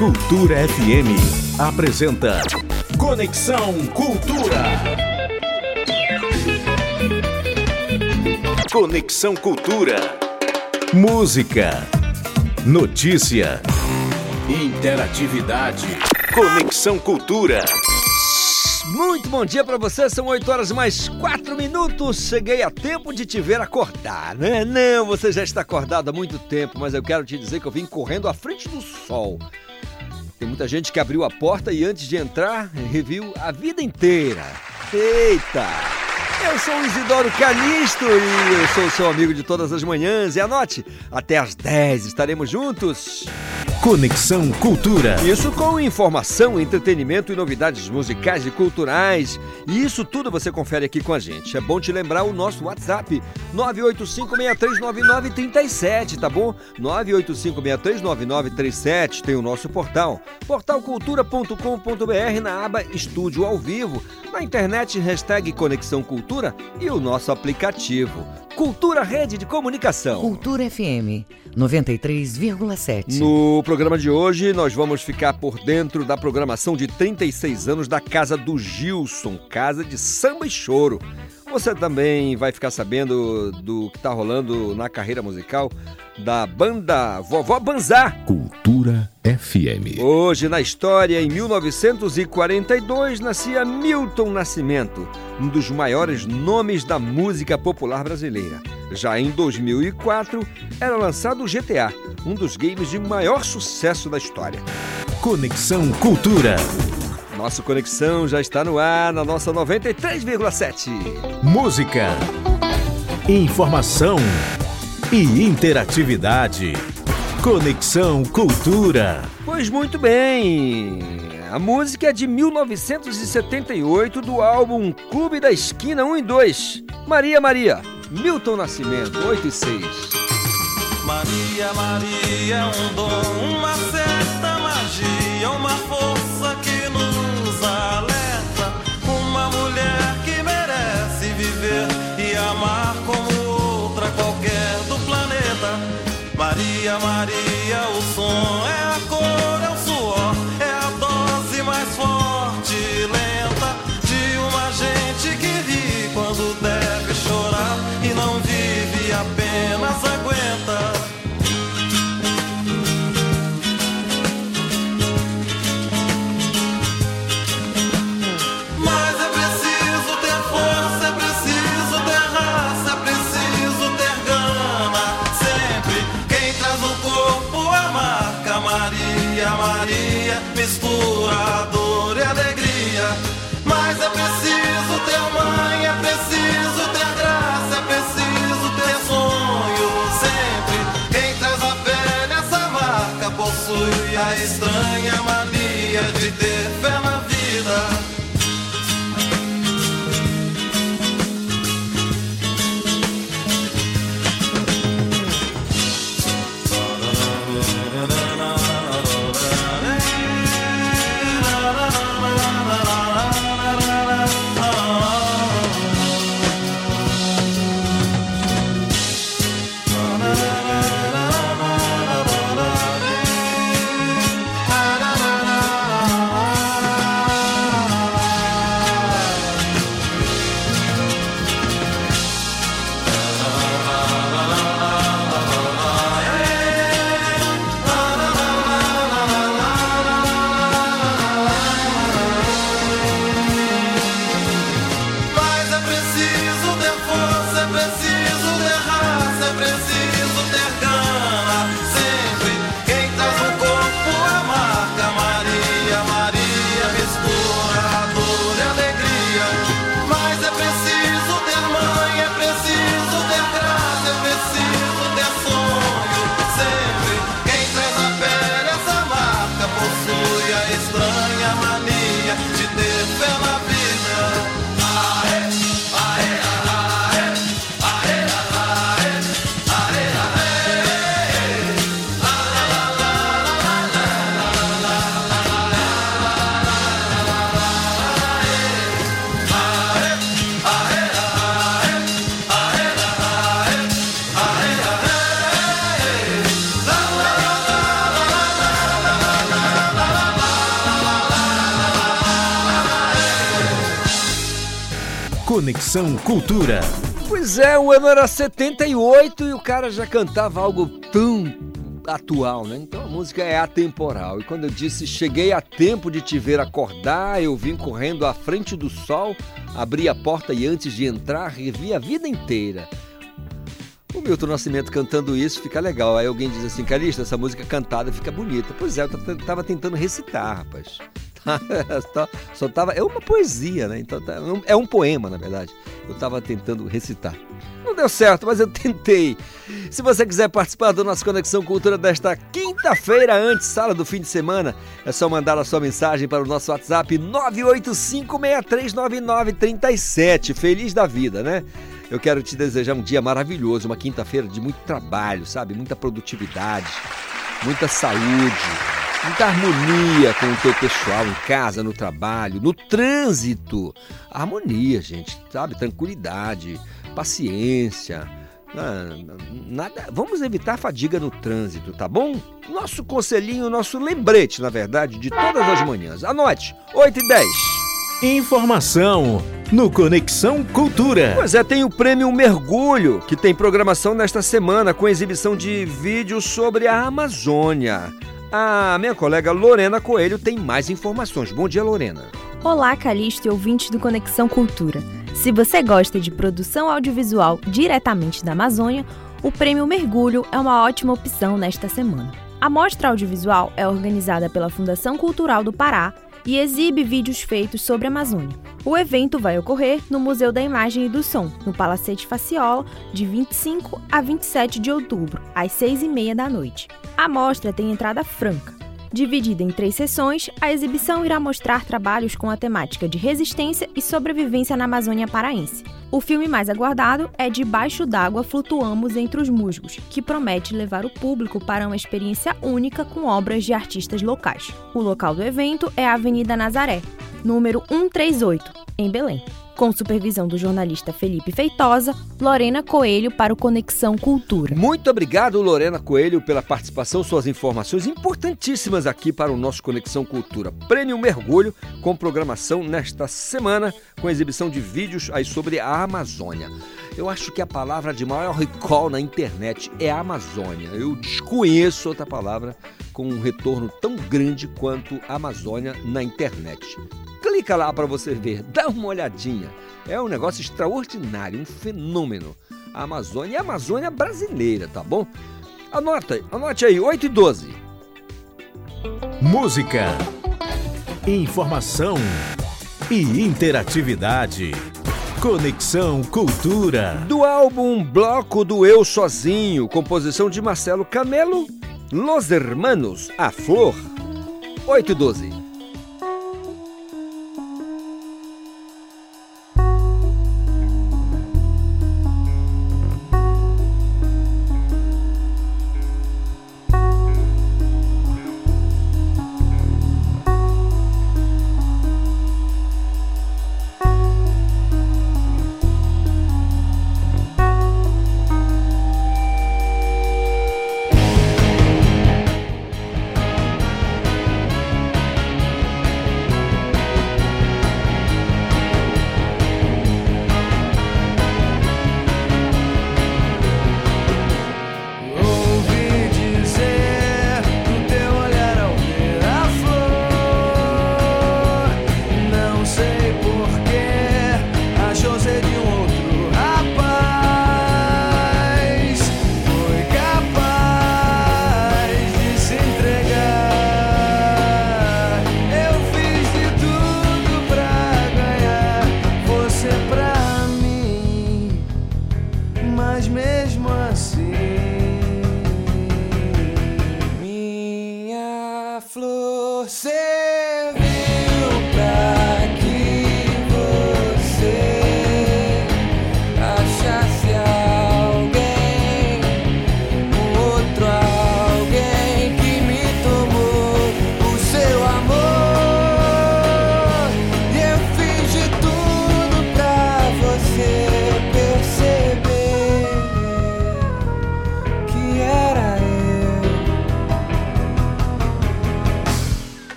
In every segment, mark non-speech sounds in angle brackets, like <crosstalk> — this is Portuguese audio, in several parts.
Cultura FM apresenta Conexão Cultura. Conexão Cultura. Música, notícia, interatividade. Conexão Cultura. Muito bom dia para você, são 8 horas mais 4 minutos. Cheguei a tempo de te ver acordar, né? Não, você já está acordado há muito tempo, mas eu quero te dizer que eu vim correndo à frente do sol. Tem muita gente que abriu a porta e antes de entrar, reviu a vida inteira. Eita! Eu sou o Isidoro Canisto e eu sou seu amigo de todas as manhãs. E anote, até às 10 estaremos juntos. Conexão Cultura. Isso com informação, entretenimento e novidades musicais e culturais. E isso tudo você confere aqui com a gente. É bom te lembrar o nosso WhatsApp, 985639937, tá bom? 985639937 tem o nosso portal, portalcultura.com.br na aba Estúdio ao Vivo, na internet hashtag Conexão Cultura e o nosso aplicativo. Cultura Rede de Comunicação. Cultura FM 93,7. No programa de hoje, nós vamos ficar por dentro da programação de 36 anos da Casa do Gilson, Casa de Samba e Choro. Você também vai ficar sabendo do que está rolando na carreira musical da banda Vovó Banzá. Cultura FM. Hoje na história, em 1942, nascia Milton Nascimento, um dos maiores nomes da música popular brasileira. Já em 2004, era lançado o GTA, um dos games de maior sucesso da história. Conexão Cultura. Nossa conexão já está no ar na nossa 93,7. Música, informação e interatividade. Conexão Cultura. Pois muito bem. A música é de 1978 do álbum Clube da Esquina 1 e 2. Maria Maria, Milton Nascimento, 8 e 6. Maria, Maria um dom, uma certa magia, uma força Maria, o som é Conexão Cultura. Pois é, o ano era 78 e o cara já cantava algo tão atual, né? Então a música é atemporal. E quando eu disse cheguei a tempo de te ver acordar, eu vim correndo à frente do sol, abri a porta e antes de entrar revi a vida inteira. O Milton Nascimento cantando isso fica legal. Aí alguém diz assim, Calista, essa música cantada fica bonita. Pois é, eu tava tentando recitar, rapaz. Só tava. É uma poesia, né? Então tá, é um poema, na verdade. Eu tava tentando recitar. Não deu certo, mas eu tentei. Se você quiser participar do nosso Conexão Cultura desta quinta-feira, antes, sala do fim de semana, é só mandar a sua mensagem para o nosso WhatsApp 985639937. Feliz da vida, né? Eu quero te desejar um dia maravilhoso, uma quinta-feira de muito trabalho, sabe? Muita produtividade, muita saúde, muita harmonia com o teu pessoal em casa, no trabalho, no trânsito. Harmonia, gente, sabe? Tranquilidade, paciência. Ah, nada, vamos evitar fadiga no trânsito, tá bom? Nosso conselhinho, nosso lembrete, na verdade, de todas as manhãs. Anote, 8 e 10. Informação no Conexão Cultura. Pois é, tem o prêmio Mergulho, que tem programação nesta semana com exibição de vídeos sobre a Amazônia. A minha colega Lorena Coelho tem mais informações. Bom dia, Lorena. Olá, Calixto e ouvintes do Conexão Cultura. Se você gosta de produção audiovisual diretamente da Amazônia, o Prêmio Mergulho é uma ótima opção nesta semana. A mostra audiovisual é organizada pela Fundação Cultural do Pará e exibe vídeos feitos sobre a Amazônia. O evento vai ocorrer no Museu da Imagem e do Som, no Palacete Faciola, de 25 a 27 de outubro, às 6 e meia da noite. A mostra tem entrada franca. Dividida em três sessões, a exibição irá mostrar trabalhos com a temática de resistência e sobrevivência na Amazônia paraense. O filme mais aguardado é Debaixo d'Água Flutuamos Entre os Musgos, que promete levar o público para uma experiência única com obras de artistas locais. O local do evento é a Avenida Nazaré, número 138, em Belém com supervisão do jornalista Felipe Feitosa, Lorena Coelho para o Conexão Cultura. Muito obrigado, Lorena Coelho, pela participação, suas informações importantíssimas aqui para o nosso Conexão Cultura. Prêmio Mergulho, com programação nesta semana, com exibição de vídeos aí sobre a Amazônia. Eu acho que a palavra de maior recall na internet é Amazônia. Eu desconheço outra palavra com um retorno tão grande quanto Amazônia na internet. Clica lá para você ver, <laughs> dá uma olhadinha. É um negócio extraordinário, um fenômeno. A Amazônia e a Amazônia brasileira, tá bom? Anota, anote aí, 8 e 12. Música, informação e interatividade. Conexão Cultura. Do álbum Bloco do Eu Sozinho, composição de Marcelo Camelo, Los Hermanos, A Flor. 8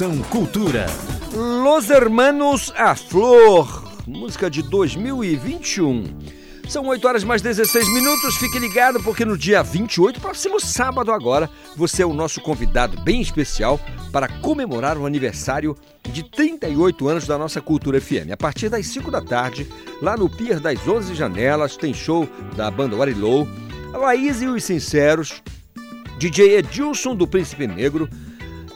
Conexão Cultura. Los Hermanos a Flor, música de 2021. São 8 horas mais 16 minutos. Fique ligado porque no dia 28, próximo sábado agora, você é o nosso convidado bem especial para comemorar o aniversário de 38 anos da nossa Cultura FM. A partir das 5 da tarde, lá no Pier das 11 Janelas, tem show da banda Warilou, a Laís e os Sinceros, DJ Edilson do Príncipe Negro,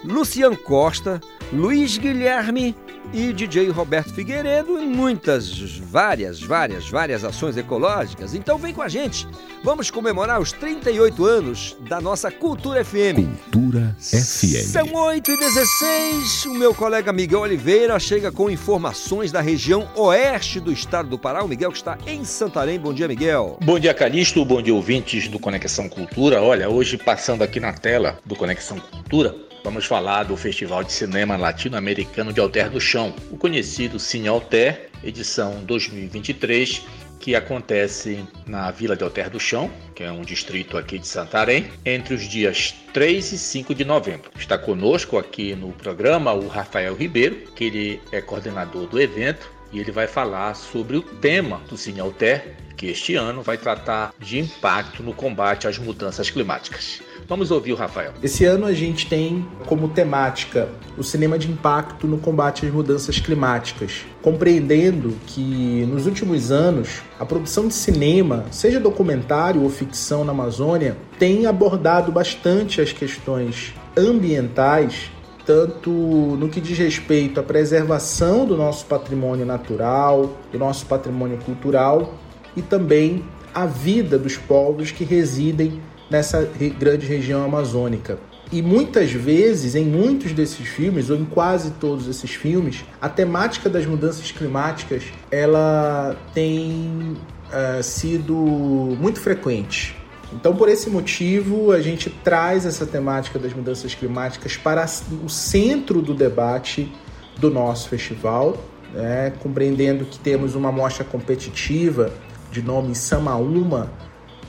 Lucian Costa, Luiz Guilherme e DJ Roberto Figueiredo e muitas, várias, várias, várias ações ecológicas. Então vem com a gente. Vamos comemorar os 38 anos da nossa Cultura FM. Cultura FM. São 8 e 16 O meu colega Miguel Oliveira chega com informações da região oeste do estado do Pará. O Miguel que está em Santarém. Bom dia, Miguel. Bom dia, Calixto. Bom dia, ouvintes do Conexão Cultura. Olha, hoje passando aqui na tela do Conexão Cultura, Vamos falar do Festival de Cinema Latino-Americano de Alter do Chão, o conhecido Cine Alter, edição 2023, que acontece na Vila de Alter do Chão, que é um distrito aqui de Santarém, entre os dias 3 e 5 de novembro. Está conosco aqui no programa o Rafael Ribeiro, que ele é coordenador do evento e ele vai falar sobre o tema do Cine Alter, que este ano vai tratar de impacto no combate às mudanças climáticas. Vamos ouvir o Rafael. Esse ano a gente tem como temática o cinema de impacto no combate às mudanças climáticas, compreendendo que nos últimos anos a produção de cinema, seja documentário ou ficção na Amazônia, tem abordado bastante as questões ambientais tanto no que diz respeito à preservação do nosso patrimônio natural, do nosso patrimônio cultural e também à vida dos povos que residem nessa grande região amazônica. E muitas vezes, em muitos desses filmes, ou em quase todos esses filmes, a temática das mudanças climáticas ela tem uh, sido muito frequente. Então, por esse motivo, a gente traz essa temática das mudanças climáticas para o centro do debate do nosso festival, né? compreendendo que temos uma mostra competitiva de nome Samaúma,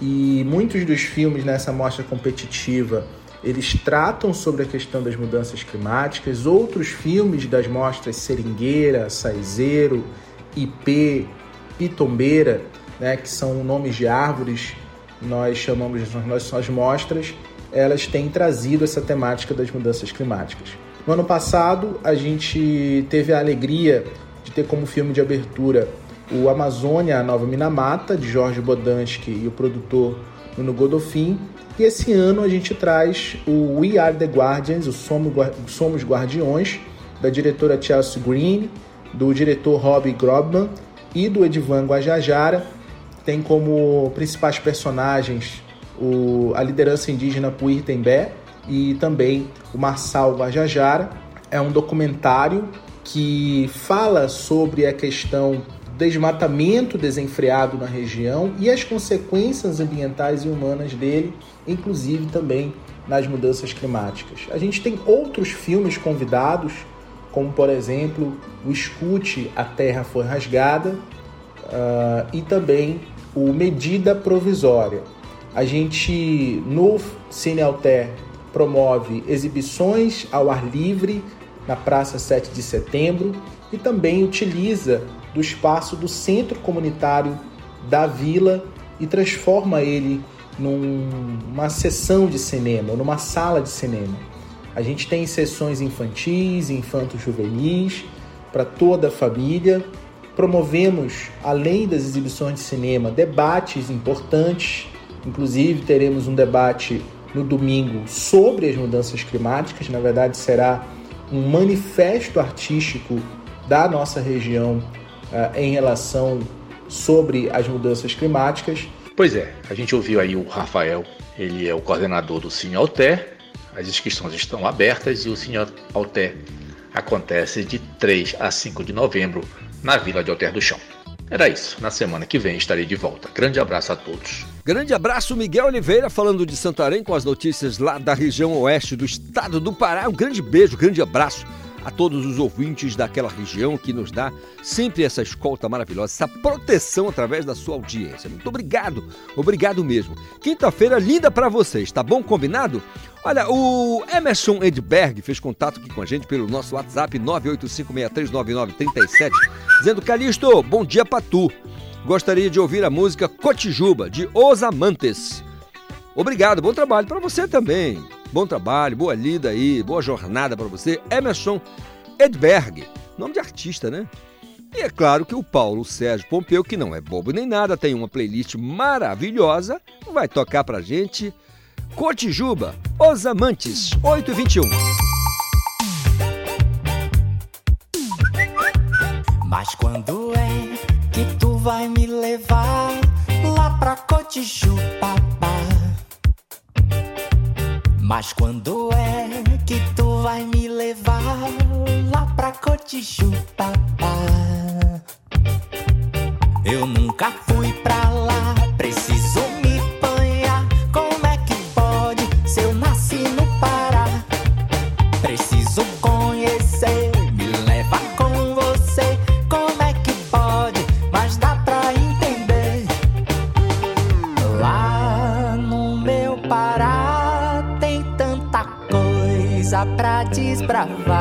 e muitos dos filmes nessa mostra competitiva eles tratam sobre a questão das mudanças climáticas. Outros filmes das mostras Seringueira, Saizeiro, IP, Pitombeira, né, que são nomes de árvores, nós chamamos de nossas mostras, elas têm trazido essa temática das mudanças climáticas. No ano passado, a gente teve a alegria de ter como filme de abertura o Amazônia, a Nova Minamata, de Jorge Bodansky e o produtor Nuno Godofin. E esse ano a gente traz o We Are the Guardians, o Somos Guardiões, da diretora Chelsea Green, do diretor Robbie Grobman e do Edivan Guajajara. Tem como principais personagens o, a liderança indígena Puirtembé e também o Marçal Guajajara. É um documentário que fala sobre a questão desmatamento desenfreado na região e as consequências ambientais e humanas dele, inclusive também nas mudanças climáticas. A gente tem outros filmes convidados, como por exemplo o Escute A Terra Foi Rasgada uh, e também o Medida Provisória. A gente no Cine Alter promove exibições ao ar livre na Praça 7 de Setembro e também utiliza do espaço do centro comunitário da vila e transforma ele numa sessão de cinema, numa sala de cinema. A gente tem sessões infantis, infantos juvenis, para toda a família. Promovemos, além das exibições de cinema, debates importantes Inclusive, teremos um debate no domingo sobre as mudanças climáticas. Na verdade, será um manifesto artístico da nossa região uh, em relação sobre as mudanças climáticas. Pois é, a gente ouviu aí o Rafael, ele é o coordenador do Cine Alter. As inscrições estão abertas e o Cine Alter acontece de 3 a 5 de novembro na Vila de Alter do Chão. Era isso. Na semana que vem estarei de volta. Grande abraço a todos. Grande abraço, Miguel Oliveira, falando de Santarém com as notícias lá da região oeste do estado do Pará. Um grande beijo, grande abraço a todos os ouvintes daquela região que nos dá sempre essa escolta maravilhosa, essa proteção através da sua audiência. Muito obrigado, obrigado mesmo. Quinta-feira linda para vocês, tá bom? Combinado? Olha, o Emerson Edberg fez contato aqui com a gente pelo nosso WhatsApp 985639937, dizendo: Calixto, bom dia pra tu. Gostaria de ouvir a música Cotijuba, de Os Amantes. Obrigado, bom trabalho para você também. Bom trabalho, boa lida aí, boa jornada para você. Emerson Edberg, nome de artista, né? E é claro que o Paulo Sérgio Pompeu, que não é bobo nem nada, tem uma playlist maravilhosa, vai tocar pra gente Cotijuba, Os Amantes, 8 e 21. Mas quando é que tu vai me levar lá pra Cotijuba? Mas quando é que tu vai me levar lá pra Cotijuba? Eu nunca fui pra lá, desbravar.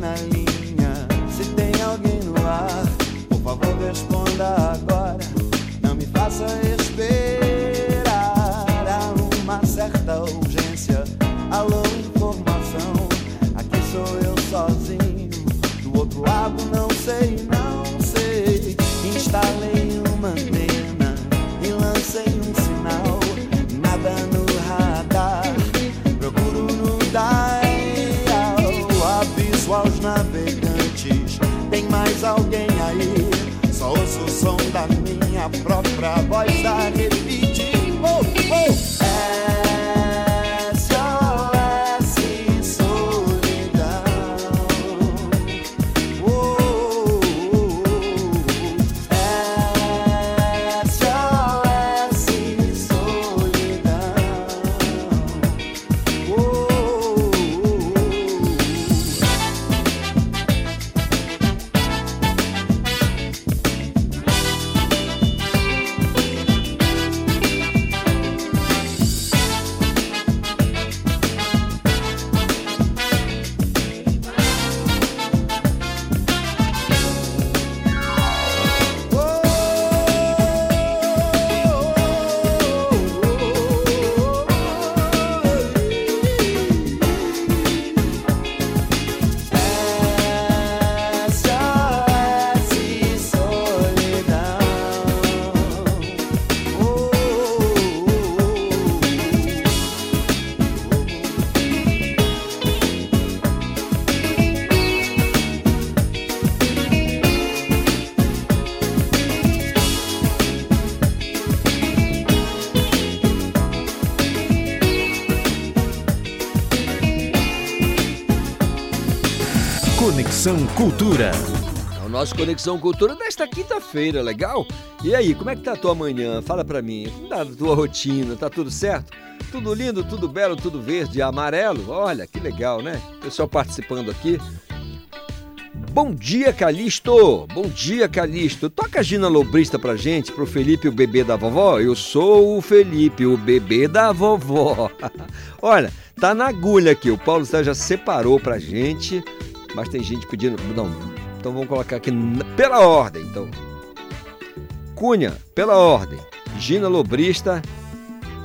Na linha, se tem alguém no ar, por favor responda agora. Não me faça esperar. Há uma certa urgência. Alô, informação. Aqui sou eu sozinho. Do outro lado, não sei. Mais alguém aí? Só ouço o som da minha própria voz a repetir. Oh, oh. Conexão Cultura. É o nosso Conexão Cultura desta quinta-feira, legal? E aí, como é que tá a tua manhã? Fala pra mim, como tá a tua rotina? Tá tudo certo? Tudo lindo, tudo belo, tudo verde e amarelo? Olha, que legal, né? Pessoal participando aqui. Bom dia, Calixto! Bom dia, Calixto! Toca a Gina Lobrista pra gente, pro Felipe, o bebê da vovó. Eu sou o Felipe, o bebê da vovó. <laughs> Olha, tá na agulha aqui. O Paulo já separou pra gente, mas tem gente pedindo. Não, então vamos colocar aqui pela ordem. Então, Cunha, pela ordem. Gina Lobrista,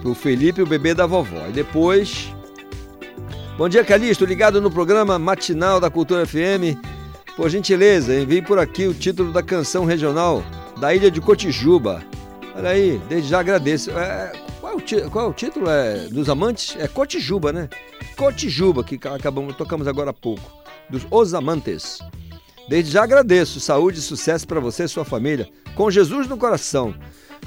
o Felipe, o bebê da vovó. E depois. Bom dia, Calixto, ligado no programa matinal da Cultura FM. Por gentileza, envie por aqui o título da canção regional da ilha de Cotijuba. Olha aí, desde já agradeço. É, qual, qual é o título? É, dos Amantes? É Cotijuba, né? Cotijuba, que acabamos, tocamos agora há pouco. Dos Os Amantes. Desde já agradeço. Saúde e sucesso para você e sua família. Com Jesus no coração.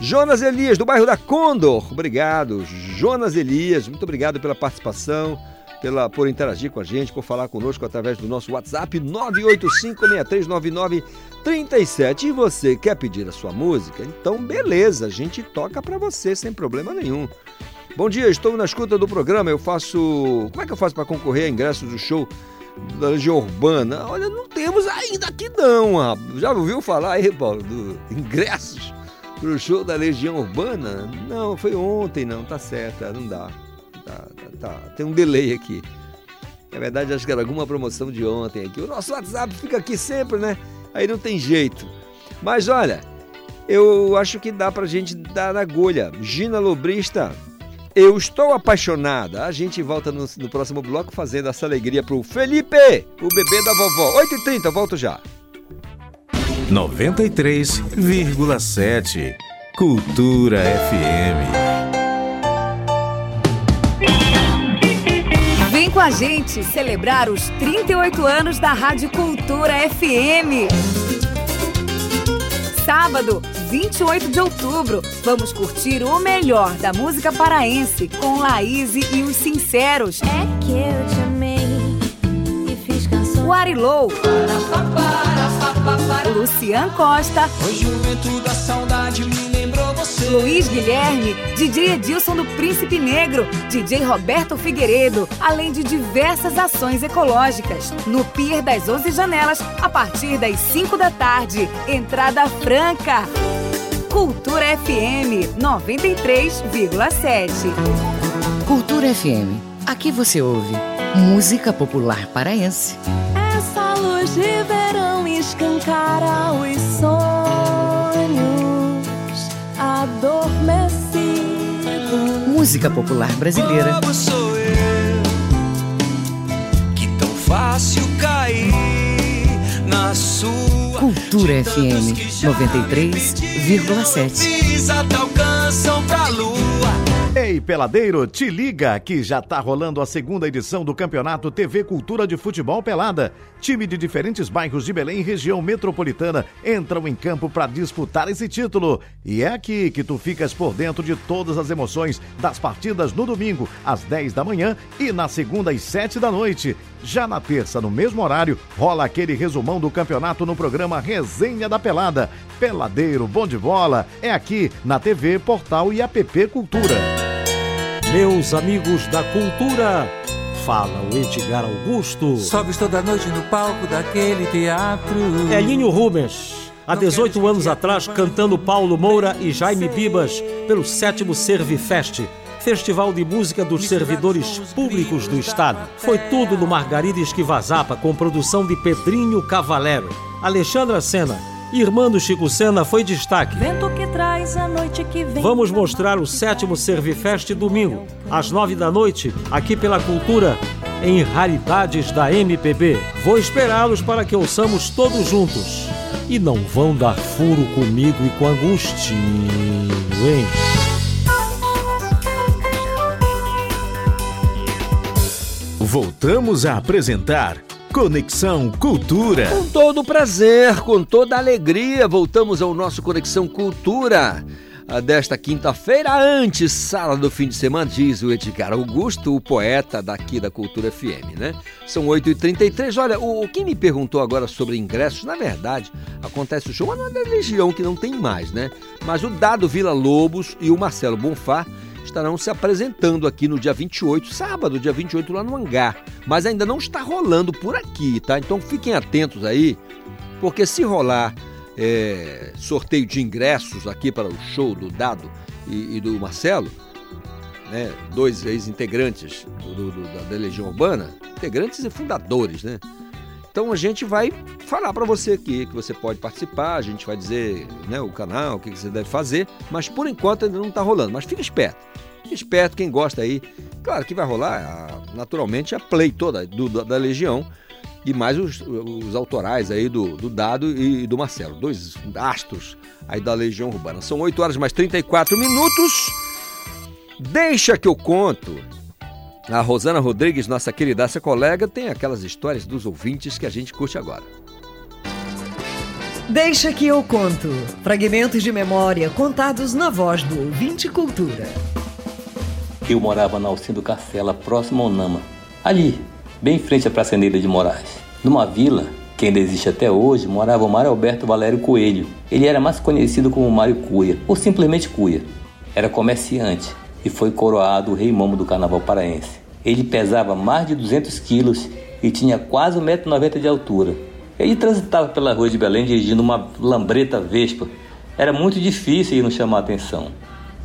Jonas Elias, do bairro da Condor. Obrigado. Jonas Elias, muito obrigado pela participação, pela, por interagir com a gente, por falar conosco através do nosso WhatsApp 985639937. E você quer pedir a sua música? Então, beleza, a gente toca para você sem problema nenhum. Bom dia, estou na escuta do programa. Eu faço. Como é que eu faço para concorrer a ingressos do show da Legião Urbana. Olha, não temos ainda aqui não, rapaz. Já ouviu falar aí, Paulo, do <laughs> ingressos pro show da Legião Urbana? Não, foi ontem, não, tá certo, não dá. Tá, tá, tá. Tem um delay aqui. Na verdade, acho que era alguma promoção de ontem aqui. O nosso WhatsApp fica aqui sempre, né? Aí não tem jeito. Mas olha, eu acho que dá pra gente dar na agulha. Gina Lobrista, eu estou apaixonada. A gente volta no, no próximo bloco fazendo essa alegria pro Felipe, o bebê da vovó. 8h30, volto já. 93,7 Cultura FM. Vem com a gente celebrar os 38 anos da Rádio Cultura FM. Sábado, 28 de outubro, vamos curtir o melhor da música paraense com Laís e os Sinceros. É que eu te amei e fiz canções. O Arilou. Lucian Costa. Hoje o vento da saudade me lembrou você. Luiz Guilherme, DJ Edilson do Príncipe Negro, DJ Roberto Figueiredo, além de diversas ações ecológicas. No Pier das 11 Janelas, a partir das 5 da tarde. Entrada franca. Cultura FM 93,7. Cultura FM. Aqui você ouve música popular paraense. Essa luz de verão escancara os sonhos adormecidos. Música popular brasileira. Como sou eu que tão fácil cair na sua Cultura FM 93,7. Pisa te alcançam pra lua. Ei, peladeiro, te liga que já tá rolando a segunda edição do Campeonato TV Cultura de Futebol Pelada. Time de diferentes bairros de Belém e região metropolitana entram em campo para disputar esse título. E é aqui que tu ficas por dentro de todas as emoções das partidas no domingo, às 10 da manhã e na segunda às 7 da noite. Já na terça, no mesmo horário, rola aquele resumão do campeonato no programa Resenha da Pelada. Peladeiro, bom de bola, é aqui na TV, Portal e App Cultura. Meus amigos da cultura, fala o Edgar Augusto. Sobes toda noite no palco daquele teatro. Elinho Rubens, há 18 anos atrás, cantando Paulo Moura e Jaime Bibas pelo sétimo Servifest. Festival de Música dos Servidores Públicos do Estado. Foi tudo no Margarida Esquivazapa, com produção de Pedrinho Cavalero. Alexandra Sena, irmã do Chico Sena, foi destaque. Vento que traz a noite que vem. Vamos mostrar o sétimo Servifest domingo, às nove da noite, aqui pela Cultura, em Raridades da MPB. Vou esperá-los para que ouçamos todos juntos. E não vão dar furo comigo e com Agostinho, hein? Voltamos a apresentar Conexão Cultura. Com todo prazer, com toda alegria, voltamos ao nosso Conexão Cultura a desta quinta-feira, antes sala do fim de semana, diz o Edgar Augusto, o poeta daqui da Cultura FM, né? São 8h33. Olha, o, quem me perguntou agora sobre ingressos, na verdade, acontece o show, mas não é da Legião, que não tem mais, né? Mas o Dado Vila Lobos e o Marcelo Bonfá estarão se apresentando aqui no dia 28, sábado, dia 28, lá no Hangar. Mas ainda não está rolando por aqui, tá? Então fiquem atentos aí, porque se rolar é, sorteio de ingressos aqui para o show do Dado e, e do Marcelo, né? Dois ex-integrantes da, da Legião Urbana, integrantes e fundadores, né? Então a gente vai falar para você aqui que você pode participar, a gente vai dizer né, o canal, o que você deve fazer, mas por enquanto ainda não está rolando. Mas fica esperto, fica esperto quem gosta aí. Claro que vai rolar, a, naturalmente, a play toda do, da Legião e mais os, os autorais aí do, do Dado e do Marcelo, dois astros aí da Legião Urbana. São 8 horas mais 34 minutos. Deixa que eu conto a Rosana Rodrigues, nossa queridaça colega, tem aquelas histórias dos ouvintes que a gente curte agora. Deixa que eu conto. Fragmentos de memória contados na voz do ouvinte cultura. Eu morava na Alcindo Castela, próximo ao Nama. Ali, bem em frente à Praceneira de Moraes. Numa vila, que ainda existe até hoje, morava o Mário Alberto Valério Coelho. Ele era mais conhecido como Mário Cuia, ou simplesmente Cuia. Era comerciante e foi coroado o rei momo do carnaval paraense. Ele pesava mais de 200 quilos e tinha quase 1,90m de altura. Ele transitava pela rua de Belém dirigindo uma lambreta Vespa. Era muito difícil ele não chamar atenção.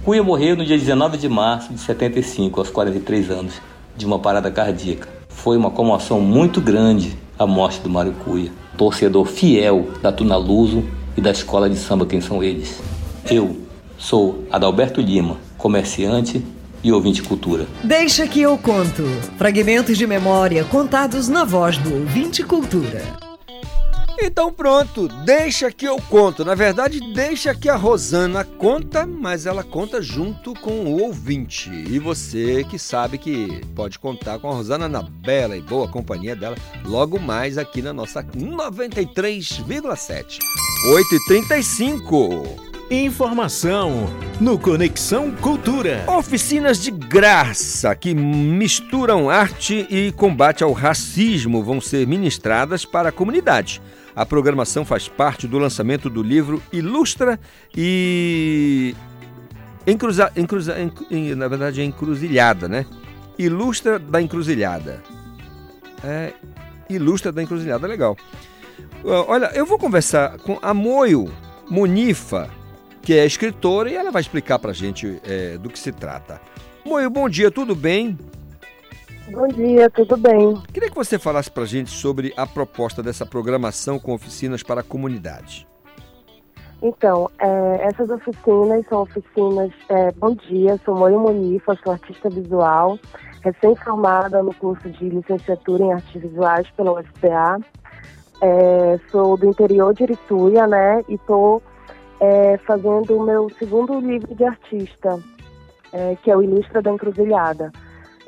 Cuia morreu no dia 19 de março de 75, aos 43 anos, de uma parada cardíaca. Foi uma comoção muito grande a morte do Mário Cuia, torcedor fiel da Tuna Luso e da escola de samba Quem São Eles. Eu sou Adalberto Lima, comerciante e ouvinte cultura. Deixa que eu conto. Fragmentos de memória contados na voz do ouvinte cultura. Então pronto, deixa que eu conto. Na verdade, deixa que a Rosana conta, mas ela conta junto com o ouvinte. E você que sabe que pode contar com a Rosana na bela e boa companhia dela logo mais aqui na nossa 93,7. 8h35. Informação no Conexão Cultura. Oficinas de graça que misturam arte e combate ao racismo vão ser ministradas para a comunidade. A programação faz parte do lançamento do livro Ilustra e. Encruza... Encruza... En... Na verdade, é encruzilhada, né? Ilustra da encruzilhada. É. Ilustra da encruzilhada, legal. Olha, eu vou conversar com a Moio Munifa, que é escritora, e ela vai explicar pra gente é, do que se trata. Moio, bom dia, tudo bem? Bom dia, tudo bem? Queria que você falasse pra gente sobre a proposta dessa programação com oficinas para a comunidade. Então, é, essas oficinas são oficinas. É, bom dia, sou Moio Munifa, sou artista visual, recém-formada no curso de licenciatura em artes visuais pela UFPA. É, sou do interior de Irituia, né? E estou é, fazendo o meu segundo livro de artista, é, que é o Ilustra da Encruzilhada.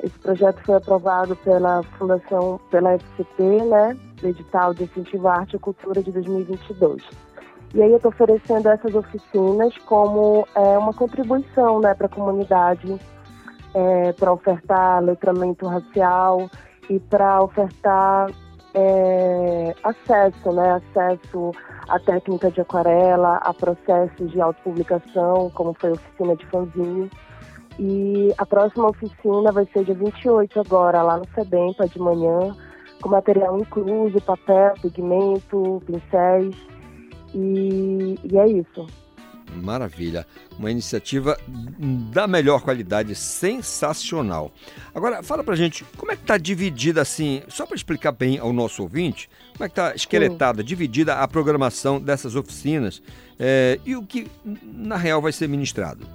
Esse projeto foi aprovado pela Fundação, pela FCP, né, edital de incentivo à arte e cultura de 2022. E aí eu estou oferecendo essas oficinas como é, uma contribuição né, para a comunidade, é, para ofertar letramento racial e para ofertar é, acesso, né, acesso à técnica de aquarela, a processos de autopublicação, como foi a oficina de fanzine. E a próxima oficina vai ser dia 28 agora, lá no Sebempa, de manhã, com material incluso, papel, pigmento, pincéis. E, e é isso. Maravilha. Uma iniciativa da melhor qualidade, sensacional. Agora, fala pra gente, como é que tá dividida assim, só para explicar bem ao nosso ouvinte, como é que tá esqueletada, dividida a programação dessas oficinas é, e o que na real vai ser ministrado?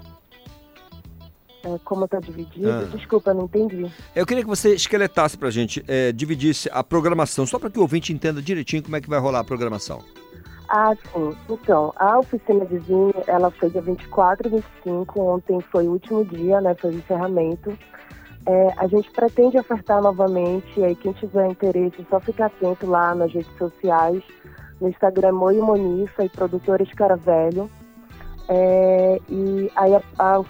É, como está dividido? Ah. Desculpa, não entendi. Eu queria que você esqueletasse pra gente, é, dividisse a programação, só para que o ouvinte entenda direitinho como é que vai rolar a programação. Ah, sim. Então, a oficina de vinho, ela foi dia 24 e 25, ontem foi o último dia, né, foi o encerramento. É, a gente pretende ofertar novamente, aí quem tiver interesse, só ficar atento lá nas redes sociais, no Instagram Moio Monifa e Produtora Escaravelho. É, e aí a, a,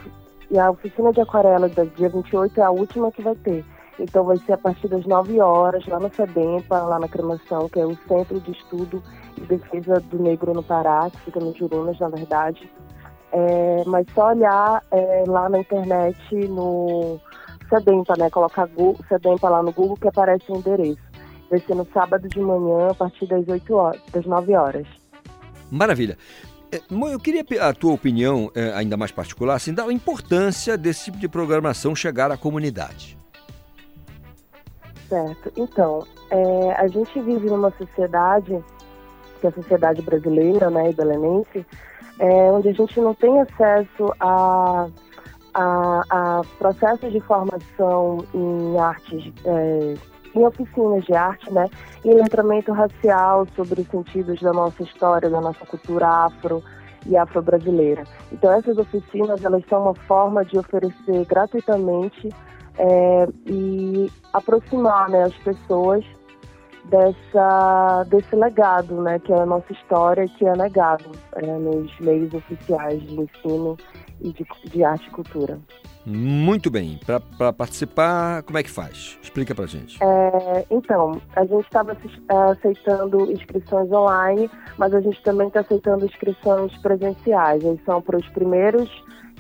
a oficina de aquarela do dia 28 é a última que vai ter. Então vai ser a partir das 9 horas, lá no SEBEMPA, lá na Cremação, que é o Centro de Estudo e Defesa do Negro no Pará, que fica no Jurunas, na verdade. É, mas só olhar é, lá na internet, no SEBEMPA, né? Colocar SEBEMPA lá no Google que aparece o endereço. Vai ser no sábado de manhã, a partir das 8 horas, das 9 horas. Maravilha. É, eu queria a tua opinião, é, ainda mais particular, assim, da importância desse tipo de programação chegar à comunidade. Certo. Então, é, a gente vive numa sociedade, que é a sociedade brasileira, né, e belenense, é, onde a gente não tem acesso a, a, a processos de formação em artes, é, em oficinas de arte, né, e letramento racial sobre os sentidos da nossa história, da nossa cultura afro e afro-brasileira. Então, essas oficinas, elas são uma forma de oferecer gratuitamente é, e aproximar né, as pessoas dessa, desse legado, né, que é a nossa história, que é negado é, nos meios oficiais de ensino e de, de arte e cultura. Muito bem. Para participar, como é que faz? Explica pra gente. É, então, a gente estava aceitando inscrições online, mas a gente também está aceitando inscrições presenciais. Eles são para os primeiros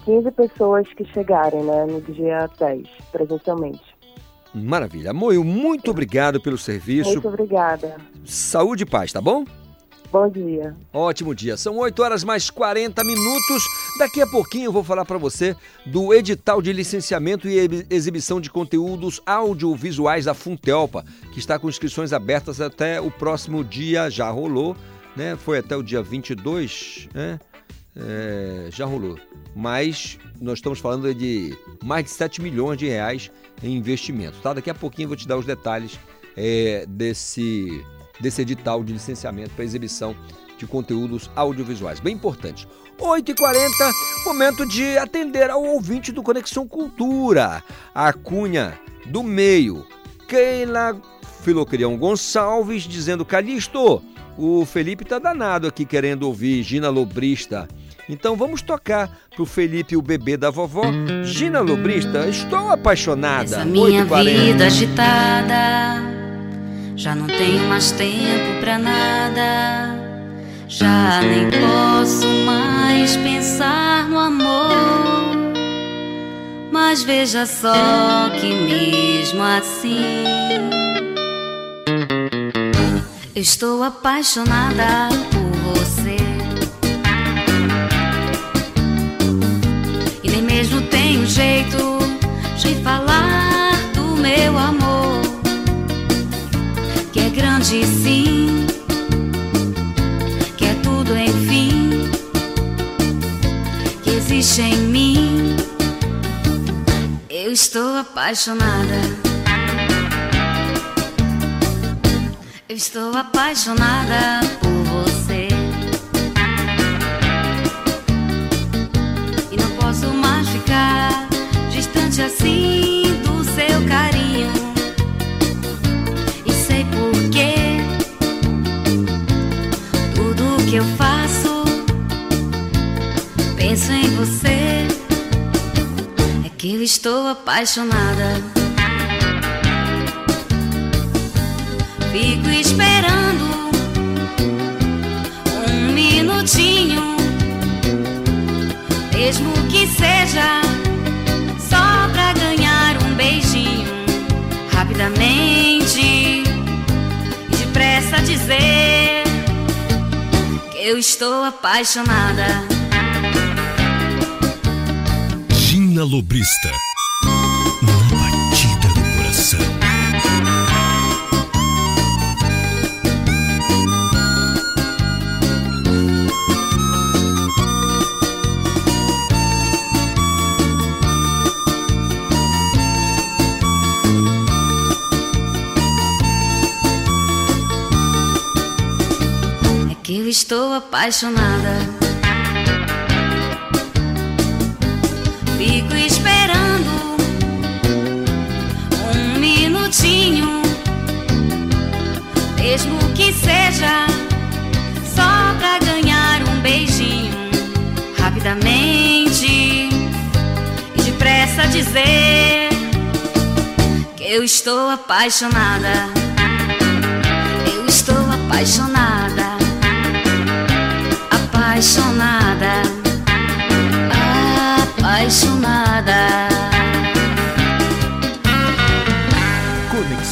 15 pessoas que chegarem, né, no dia 10, presencialmente. Maravilha. Moio, muito obrigado pelo serviço. Muito obrigada. Saúde e paz, tá bom? Bom dia. Ótimo dia. São 8 horas mais 40 minutos. Daqui a pouquinho eu vou falar para você do edital de licenciamento e exibição de conteúdos audiovisuais da Funtelpa, que está com inscrições abertas até o próximo dia, já rolou, né? Foi até o dia 22, né? É, já rolou. Mas nós estamos falando de mais de 7 milhões de reais em investimento, tá? Daqui a pouquinho eu vou te dar os detalhes é, desse, desse edital de licenciamento para exibição de conteúdos audiovisuais. Bem importante. 8h40, momento de atender ao ouvinte do Conexão Cultura. A cunha do meio, Keila Filocrião Gonçalves, dizendo: Calixto, o Felipe tá danado aqui querendo ouvir Gina Lobrista. Então vamos tocar pro Felipe, o bebê da vovó. Gina Lobrista, estou apaixonada. Essa minha 8h40. vida agitada, já não tenho mais tempo pra nada. Já nem posso mais pensar no amor. Mas veja só que mesmo assim, estou apaixonada por você. E nem mesmo tenho jeito de falar do meu amor, que é grande sim, que é tudo enfim, que existe em mim. Eu estou apaixonada. Eu estou apaixonada por você. E não posso mais ficar distante assim do seu carinho. E sei porquê. Tudo que eu faço, penso em você. É que eu estou apaixonada. Fico esperando um minutinho, mesmo que seja só pra ganhar um beijinho, rapidamente e depressa dizer que eu estou apaixonada. Gina Lobrista. Estou apaixonada. Fico esperando um minutinho, mesmo que seja só pra ganhar um beijinho, rapidamente e depressa dizer que eu estou apaixonada.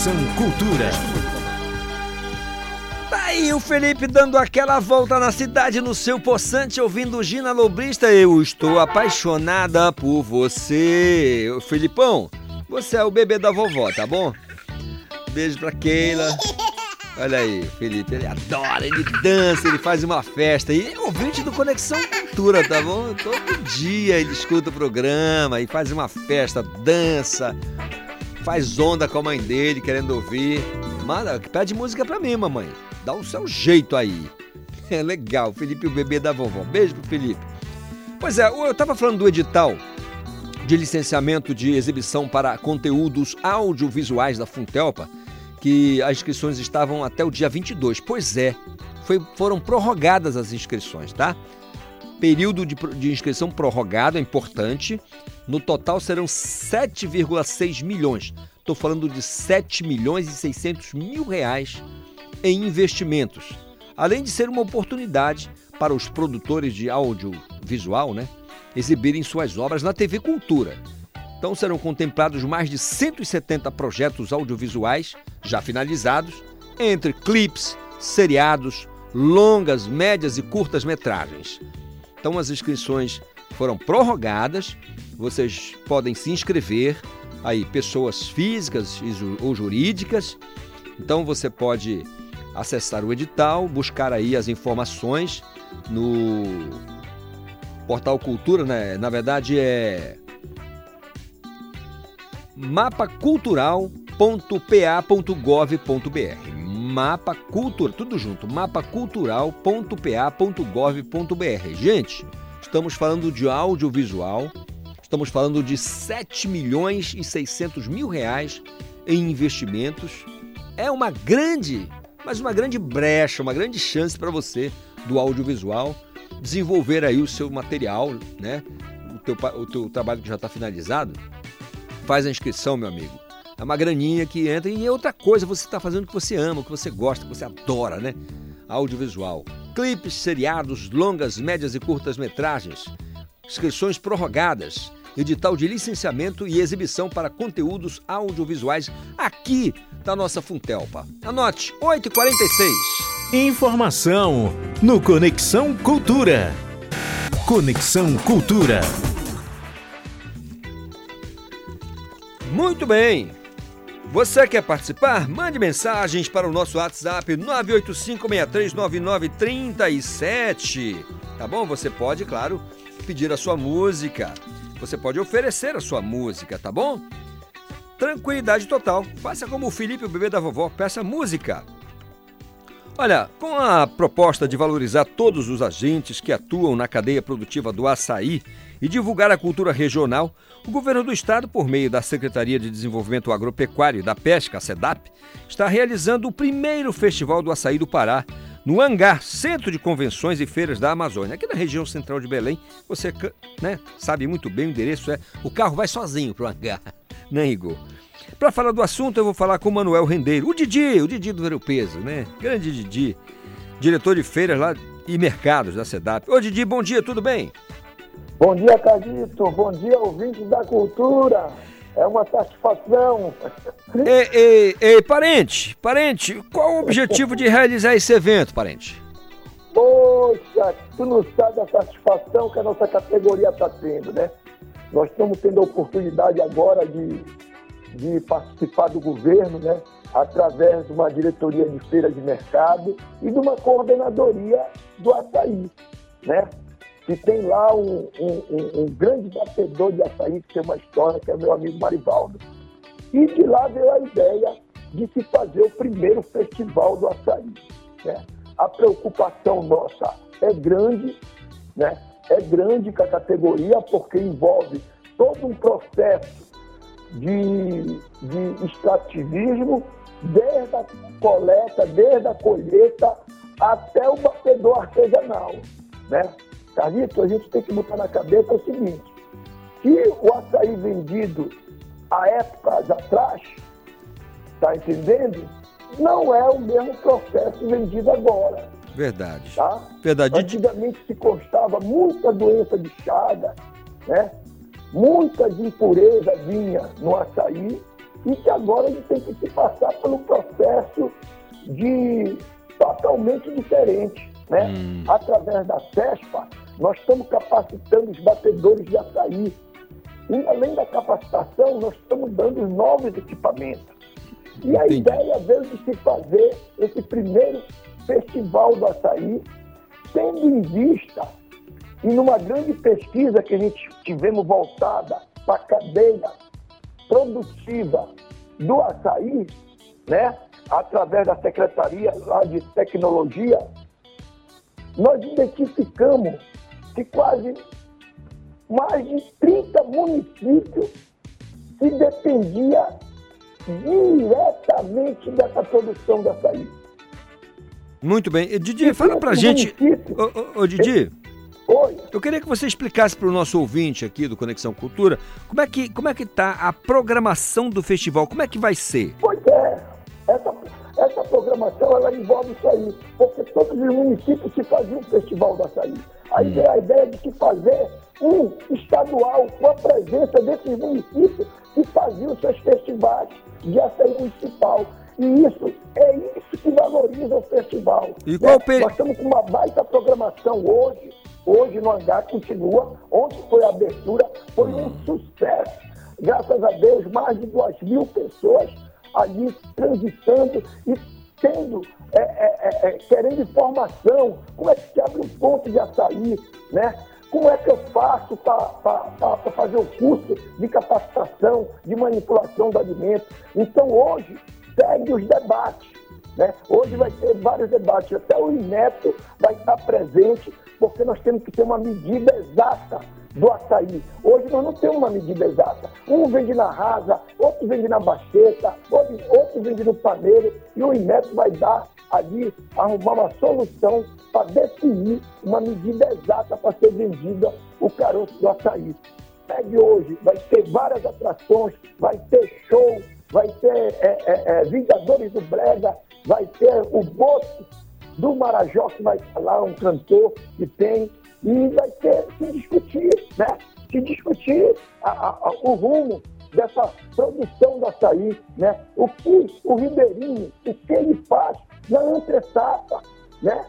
Conexão Cultura. Tá aí o Felipe dando aquela volta na cidade no seu poçante, ouvindo Gina Lobrista. Eu estou apaixonada por você. Felipão, você é o bebê da vovó, tá bom? Beijo pra Keila. Olha aí, Felipe, ele adora, ele dança, ele faz uma festa. E é ouvinte do Conexão Cultura, tá bom? Todo dia ele escuta o programa e faz uma festa, dança, faz onda com a mãe dele, querendo ouvir. Manda, pede música pra mim, mamãe. Dá o seu jeito aí. <laughs> É legal, Felipe, o bebê da vovó. Beijo pro Felipe. Pois é, eu tava falando do edital de licenciamento de exibição para conteúdos audiovisuais da Funtelpa, que as inscrições estavam até o dia 22. Pois é, foi- foram prorrogadas as inscrições, tá? Período de, de inscrição prorrogado é importante. No total serão 7,6 milhões. Estou falando de 7 milhões e 600 mil reais em investimentos. Além de ser uma oportunidade para os produtores de audiovisual, né, exibirem suas obras na TV Cultura. Então serão contemplados mais de 170 projetos audiovisuais já finalizados, entre clipes, seriados, longas, médias e curtas metragens. Então as inscrições foram prorrogadas, vocês podem se inscrever aí pessoas físicas ou jurídicas. Então você pode acessar o edital, buscar aí as informações no portal Cultura, né? Na verdade é mapacultural.pa.gov.br. Mapa Cultura, tudo junto, mapacultural.pa.gov.br. Gente, estamos falando de audiovisual, estamos falando de 7 milhões e 600 mil reais em investimentos. É uma grande, mas uma grande brecha, uma grande chance para você do audiovisual desenvolver aí o seu material, né? O teu, o teu trabalho que já está finalizado. Faz a inscrição, meu amigo é uma graninha que entra e é outra coisa, você está fazendo o que você ama, o que você gosta, o que você adora, né? Audiovisual. Clipes, seriados, longas, médias e curtas metragens. Inscrições prorrogadas. Edital de licenciamento e exibição para conteúdos audiovisuais aqui da nossa Funtelpa. Anote, 8h46. Informação no Conexão Cultura. Conexão Cultura. Muito bem. Você quer participar? Mande mensagens para o nosso WhatsApp 985639937. Tá bom? Você pode, claro, pedir a sua música. Você pode oferecer a sua música, tá bom? Tranquilidade total. Faça como o Felipe, o bebê da vovó, peça música. Olha, com a proposta de valorizar todos os agentes que atuam na cadeia produtiva do açaí e divulgar a cultura regional, o governo do estado, por meio da Secretaria de Desenvolvimento Agropecuário e da Pesca, a SEDAP, está realizando o primeiro Festival do Açaí do Pará, no Hangar, Centro de Convenções e Feiras da Amazônia, aqui na região central de Belém. Você né, sabe muito bem o endereço, é o carro vai sozinho para o hangar, <laughs> né, Igor? Para falar do assunto, eu vou falar com o Manuel Rendeiro, o Didi, o Didi do Ver Peso, né? Grande Didi, diretor de feiras lá e mercados da SEDAP. Ô Didi, bom dia, tudo bem? Bom dia, Cadito. Bom dia, ouvintes da cultura. É uma satisfação. Ei, ei, ei, parente, parente, qual o objetivo de realizar esse evento, parente? Poxa, tu não sabe a satisfação que a nossa categoria está tendo, né? Nós estamos tendo a oportunidade agora de de participar do governo, né, através de uma diretoria de feira de mercado e de uma coordenadoria do açaí, né, que tem lá um, um, um grande batedor de açaí que tem uma história, que é meu amigo Marivaldo. E de lá veio a ideia de se fazer o primeiro festival do açaí. Né? A preocupação nossa é grande, né? é grande com a categoria, porque envolve todo um processo de, de extrativismo, desde a coleta, desde a colheita até o batedor artesanal. Né? Carlito, a gente tem que botar na cabeça o seguinte, que o açaí vendido há épocas atrás, tá entendendo? Não é o mesmo processo vendido agora. Verdade. Tá? Verdade. Antigamente se constava muita doença de chaga, né? muitas impurezas vinha no açaí e que agora a gente tem que se passar pelo processo de totalmente diferente. Né? Hum. Através da CESPA, nós estamos capacitando os batedores de açaí. E além da capacitação, nós estamos dando novos equipamentos. E a Entendi. ideia veio de se fazer esse primeiro festival do açaí, tendo em vista e numa grande pesquisa que a gente tivemos voltada para a cadeia produtiva do açaí, né, através da Secretaria lá de Tecnologia, nós identificamos que quase mais de 30 municípios se dependia diretamente dessa produção do açaí. Muito bem. Didi, fala pra gente. Ô, ô, ô Didi. Oi. Eu queria que você explicasse para o nosso ouvinte aqui do Conexão Cultura como é que como é que está a programação do festival, como é que vai ser? Pois é, essa, essa programação ela envolve isso aí, porque todos os municípios se faziam o Festival do Açaí. Veio a ideia de se fazer um estadual com a presença desses municípios que faziam seus festivais de açaí municipal. E isso é isso que valoriza o festival. E né? pe- Nós estamos com uma baita programação hoje. Hoje no hangar continua. Ontem foi a abertura, foi um sucesso. Graças a Deus, mais de duas mil pessoas ali transitando e tendo, é, é, é, é, querendo informação. Como é que se abre um ponto de açaí, né? Como é que eu faço para fazer o curso de capacitação, de manipulação do alimento? Então, hoje, segue os debates. Né? Hoje vai ter vários debates, até o INEP vai estar presente, porque nós temos que ter uma medida exata do açaí. Hoje nós não temos uma medida exata. Um vende na rasa, outro vende na baixeta, outro, vende no paneiro, e o INEP vai dar ali, arrumar uma solução para definir uma medida exata para ser vendida o caroço do açaí. Pegue hoje, vai ter várias atrações, vai ter show, vai ter é, é, é, Vingadores do Brega, vai ter o Boto do Marajó, que vai falar, um cantor que tem, e vai ter se discutir, né? Se discutir a- a- a- o rumo dessa produção do açaí, né? O que o Ribeirinho, o que ele faz na antessapa, né?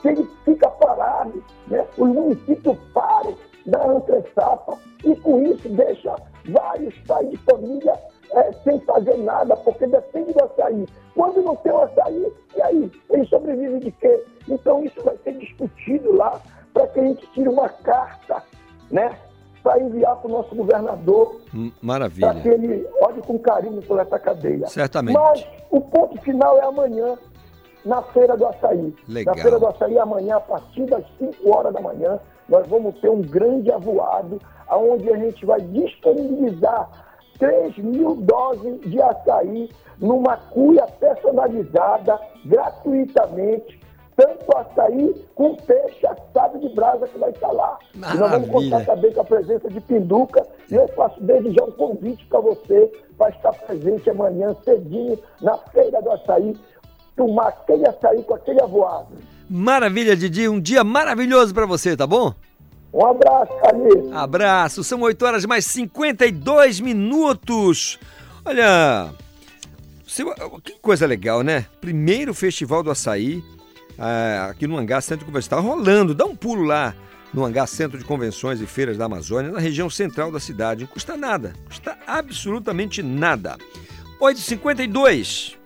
Se ele fica parado, né? Os municípios param da antessapa e com isso deixa vários pais de família eh, sem fazer nada, porque depende do açaí. Quando não tem o açaí, e aí? Ele sobrevive de quê? Então isso vai ser discutido lá para que a gente tire uma carta, né? Para enviar para o nosso governador Hum, para Maravilha. que ele olhe com carinho por essa cadeia. Certamente. Mas o ponto final é amanhã, na Feira do Açaí. Legal. Na Feira do Açaí, amanhã, a partir das 5 horas da manhã, nós vamos ter um grande avoado, onde a gente vai disponibilizar 3 mil doses de açaí numa cuia personalizada, gratuitamente, tanto açaí com peixe assado de brasa que vai estar lá. E nós vamos Maravilha. contar também com a presença de Pinduca e eu faço desde já um convite para você para estar presente amanhã cedinho na Feira do Açaí, tomar aquele açaí com aquele avoado. Maravilha, Didi. Um dia maravilhoso pra você, tá bom? Um abraço, Calil. Abraço. São 8 horas mais 52 minutos. Olha, que coisa legal, né? Primeiro Festival do Açaí ah, aqui no Hangar Centro de Convenções. Está rolando. Dá um pulo lá no Hangar Centro de Convenções e Feiras da Amazônia, na região central da cidade. Não custa nada. Custa absolutamente nada. 8h52.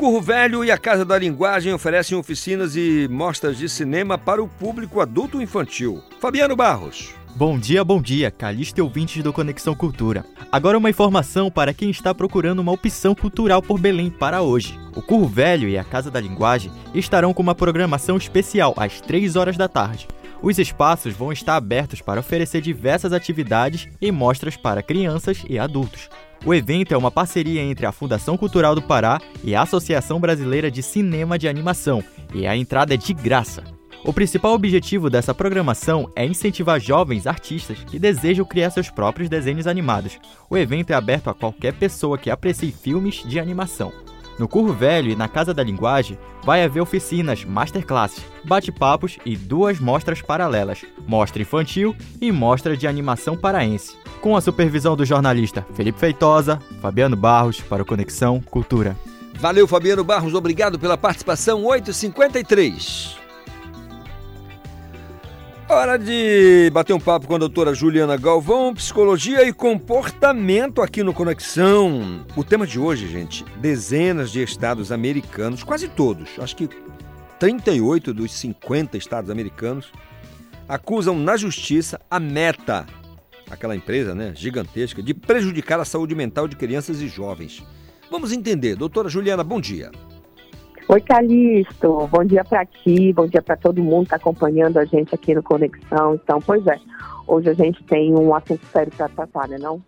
Curro Velho e a Casa da Linguagem oferecem oficinas e mostras de cinema para o público adulto infantil. Fabiano Barros. Bom dia, bom dia, Calista e ouvintes do Conexão Cultura. Agora uma informação para quem está procurando uma opção cultural por Belém para hoje. O Curro Velho e a Casa da Linguagem estarão com uma programação especial às 3 horas da tarde. Os espaços vão estar abertos para oferecer diversas atividades e mostras para crianças e adultos. O evento é uma parceria entre a Fundação Cultural do Pará e a Associação Brasileira de Cinema de Animação, e a entrada é de graça. O principal objetivo dessa programação é incentivar jovens artistas que desejam criar seus próprios desenhos animados. O evento é aberto a qualquer pessoa que aprecie filmes de animação. No Curro Velho e na Casa da Linguagem vai haver oficinas, masterclasses, bate-papos e duas mostras paralelas: mostra infantil e mostra de animação paraense. Com a supervisão do jornalista Felipe Feitosa, Fabiano Barros para o Conexão Cultura. Valeu, Fabiano Barros. Obrigado pela participação. 8h53. Hora de bater um papo com a doutora Juliana Galvão, psicologia e comportamento aqui no Conexão. O tema de hoje, gente, dezenas de estados americanos, quase todos, acho que 38 dos 50 estados americanos, acusam na justiça a Meta, aquela empresa né, gigantesca, de prejudicar a saúde mental de crianças e jovens. Vamos entender. Doutora Juliana, bom dia. Oi, Calixto. Bom dia para ti, bom dia para todo mundo que está acompanhando a gente aqui no Conexão. Então, pois é, hoje a gente tem um assunto sério para tratar, né não?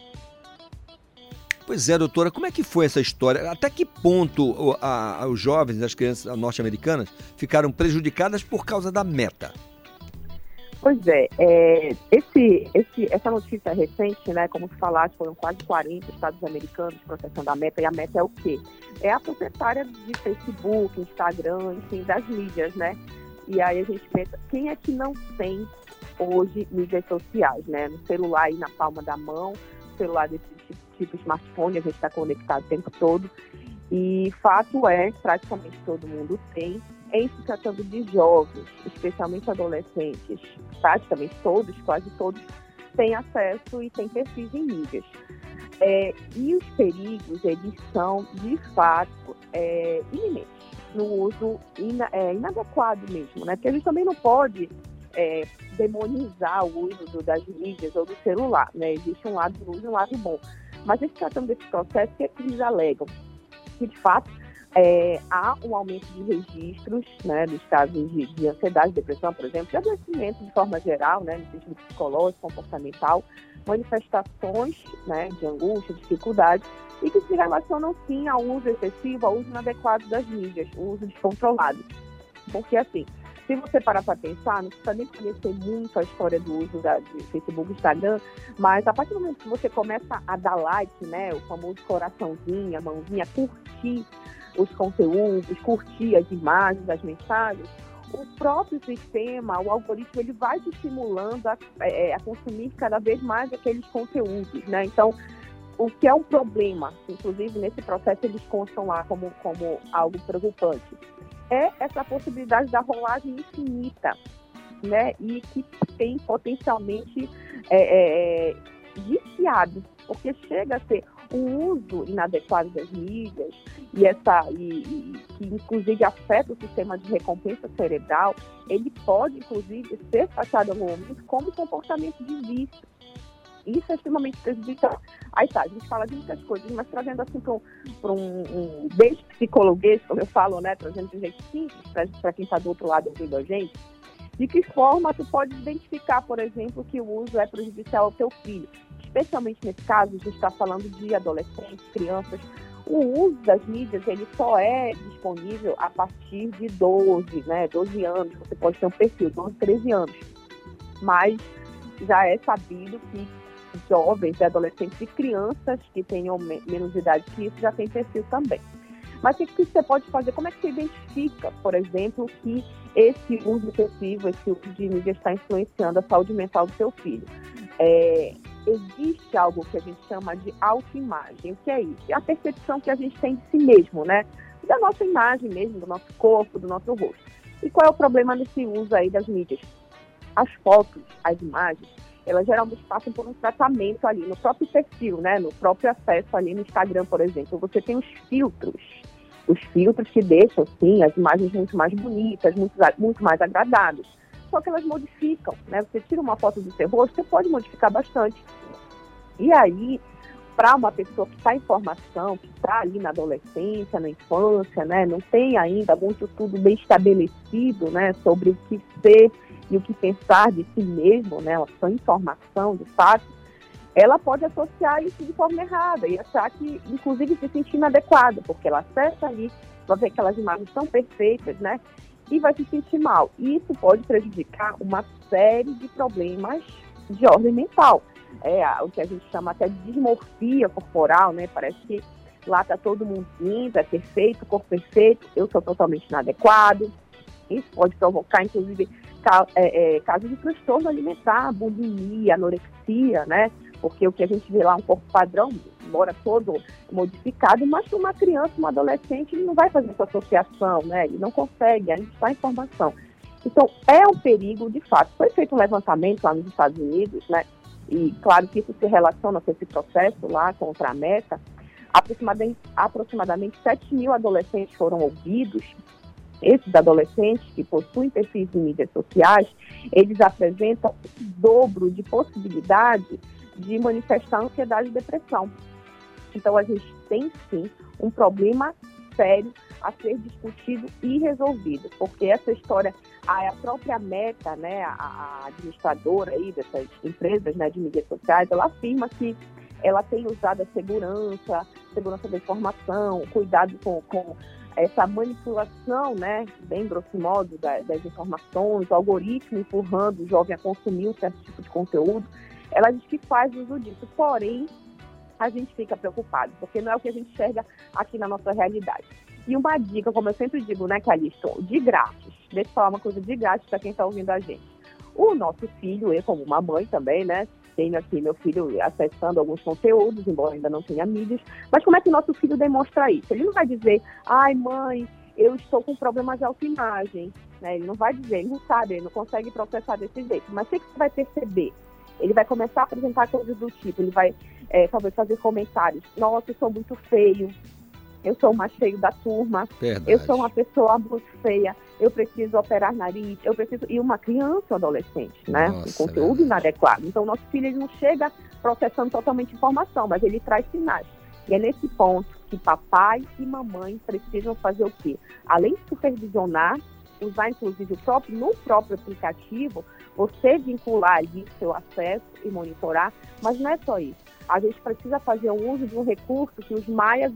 Pois é, doutora, como é que foi essa história? Até que ponto a- a- os jovens, as crianças norte-americanas, ficaram prejudicadas por causa da meta? Pois é, é, esse, esse, essa notícia recente, né, como tu falaste, foram quase 40 estados americanos processando a Meta, e a Meta é o quê? É a proprietária de Facebook, Instagram, enfim, das mídias, né? E aí a gente pensa, quem é que não tem hoje mídias sociais, né? No celular aí na palma da mão, celular desse tipo, tipo smartphone, a gente está conectado o tempo todo. E fato é, praticamente todo mundo tem, em se tratando de jovens, especialmente adolescentes, praticamente todos, quase todos, têm acesso e têm perfis em mídias. É, e os perigos, eles são, de fato, é, iminentes no uso ina, é, inadequado mesmo, né? Porque a gente também não pode é, demonizar o uso do, das mídias ou do celular, né? Existe um lado ruim e um lado bom. Mas gente tratando desse processo, o que, é que eles alegam? Que, de fato, é, há um aumento de registros, né, dos casos de, de ansiedade, depressão, por exemplo, de adoecimento de forma geral, né, no sentido psicológico, comportamental, manifestações né, de angústia, dificuldade, e que se relacionam sim ao uso excessivo, ao uso inadequado das mídias, o uso descontrolado. Porque, assim, se você parar para pensar, não precisa nem conhecer muito a história do uso da, de Facebook Instagram, mas a partir do momento que você começa a dar like, né, o famoso coraçãozinho, a mãozinha, curtir os conteúdos, curtir as imagens, as mensagens, o próprio sistema, o algoritmo, ele vai te estimulando a, é, a consumir cada vez mais aqueles conteúdos, né? Então, o que é um problema, inclusive nesse processo eles constam lá como, como algo preocupante, é essa possibilidade da rolagem infinita, né? E que tem potencialmente é, é, viciado, porque chega a ser o uso inadequado das mídias e essa e, e, que inclusive afeta o sistema de recompensa cerebral, ele pode inclusive ser taxado em algum momento como comportamento de vício. Isso é extremamente prejudicial. Aí tá, a gente fala de muitas coisas, mas trazendo assim para um, um, um beijo psicologuês, como eu falo, né, trazendo de um jeito simples para quem está do outro lado ouvindo a gente, de que forma tu pode identificar, por exemplo, que o uso é prejudicial ao teu filho? Especialmente nesse caso, a gente está falando de adolescentes, crianças. O uso das mídias, ele só é disponível a partir de 12, né, 12 anos. Você pode ter um perfil, 12, 13 anos. Mas já é sabido que jovens, adolescentes e crianças que tenham menos idade que isso já tem perfil também. Mas o que você pode fazer? Como é que você identifica, por exemplo, que esse uso excessivo, esse uso de mídia está influenciando a saúde mental do seu filho? É, existe algo que a gente chama de autoimagem. O que é isso? É a percepção que a gente tem de si mesmo, né? Da nossa imagem mesmo, do nosso corpo, do nosso rosto. E qual é o problema nesse uso aí das mídias? As fotos, as imagens, elas geralmente passam por um tratamento ali no próprio perfil, né? No próprio acesso ali no Instagram, por exemplo. Você tem os filtros os filtros que deixam, sim, as imagens muito mais bonitas, muito, muito mais agradáveis. Só que elas modificam, né? Você tira uma foto do seu rosto, você pode modificar bastante. E aí, para uma pessoa que está em formação, que está ali na adolescência, na infância, né? Não tem ainda muito tudo bem estabelecido, né? Sobre o que ser e o que pensar de si mesmo, né? Ela informação, de fato ela pode associar isso de forma errada e achar que, inclusive, se sentir inadequada, porque ela acessa ali, vai ver aquelas imagens tão perfeitas, né? E vai se sentir mal. E isso pode prejudicar uma série de problemas de ordem mental. É o que a gente chama até de dismorfia corporal, né? Parece que lá tá todo mundo lindo, é perfeito, corpo perfeito, eu sou totalmente inadequado. Isso pode provocar, inclusive, é, é, casos de transtorno alimentar, bulimia, anorexia, né? Porque o que a gente vê lá é um corpo padrão, embora todo modificado, mas uma criança, uma adolescente, ele não vai fazer essa associação, né? Ele não consegue, ainda está em formação. Então, é um perigo, de fato. Foi feito um levantamento lá nos Estados Unidos, né? E claro que isso se relaciona com esse processo lá contra a meta. Aproximadamente, aproximadamente 7 mil adolescentes foram ouvidos. Esses adolescentes que possuem perfis de mídias sociais, eles apresentam o dobro de possibilidade de manifestar ansiedade e depressão. Então, a gente tem sim um problema sério a ser discutido e resolvido, porque essa história, a própria meta, né, a, administradora aí dessas empresas né, de mídias sociais, ela afirma que ela tem usado a segurança, segurança da informação, cuidado com, com essa manipulação, né, bem grosso modo, da, das informações, o algoritmo empurrando o jovem a consumir um certo tipo de conteúdo, ela diz que faz uso disso. Porém, a gente fica preocupado, porque não é o que a gente enxerga aqui na nossa realidade. E uma dica, como eu sempre digo, né, Calixto, de grátis. Deixa eu falar uma coisa de grátis para quem está ouvindo a gente. O nosso filho, eu como uma mãe também, né, tenho aqui meu filho acessando alguns conteúdos, embora ainda não tenha mídias, mas como é que nosso filho demonstra isso? Ele não vai dizer, ai mãe, eu estou com problemas de autoimagem, né? Ele não vai dizer, ele não sabe, ele não consegue processar desse jeito, mas o que você vai perceber? Ele vai começar a apresentar coisas do tipo, ele vai é, talvez fazer comentários, nossa, eu sou muito feio, eu sou o mais feio da turma, Verdade. eu sou uma pessoa muito feia, eu preciso operar nariz, eu preciso. E uma criança ou adolescente, né? Nossa, um conteúdo inadequado. Então, nosso filho ele não chega processando totalmente informação, mas ele traz sinais. E é nesse ponto que papai e mamãe precisam fazer o quê? Além de supervisionar, usar inclusive o próprio, no próprio aplicativo, você vincular ali seu acesso e monitorar, mas não é só isso. A gente precisa fazer um uso de um recurso que os maias,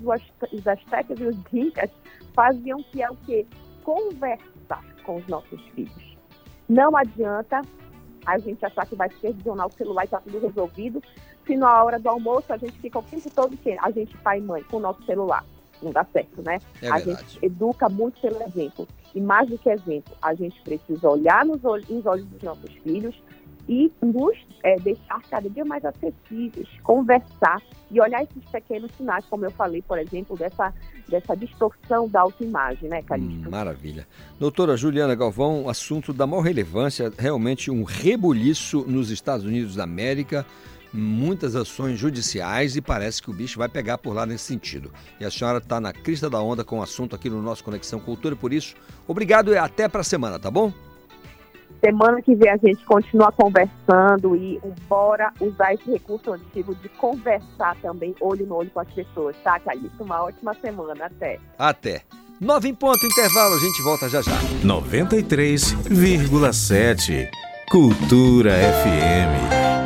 os astecas e os incas faziam, que é o quê? Conversar com os nossos filhos. Não adianta a gente achar que vai supervisionar o celular e está tudo resolvido, se na hora do almoço a gente fica o tempo todo que a gente pai e mãe com o nosso celular. Não dá certo, né? É a verdade. gente educa muito pelo exemplo. E mais do que exemplo, a gente precisa olhar nos olhos, nos olhos dos nossos filhos e nos é, deixar cada dia mais acessíveis, conversar e olhar esses pequenos sinais, como eu falei, por exemplo, dessa, dessa distorção da autoimagem, né, Calixto? Hum, maravilha. Doutora Juliana Galvão, assunto da maior relevância, realmente um rebuliço nos Estados Unidos da América, muitas ações judiciais e parece que o bicho vai pegar por lá nesse sentido. E a senhora está na crista da onda com o assunto aqui no nosso Conexão Cultura, por isso, obrigado e até para a semana, tá bom? Semana que vem a gente continua conversando e bora usar esse recurso antigo de conversar também olho no olho com as pessoas, tá, Calixto? Uma ótima semana. Até. Até. Nove em ponto, intervalo, a gente volta já já. 93,7 Cultura FM.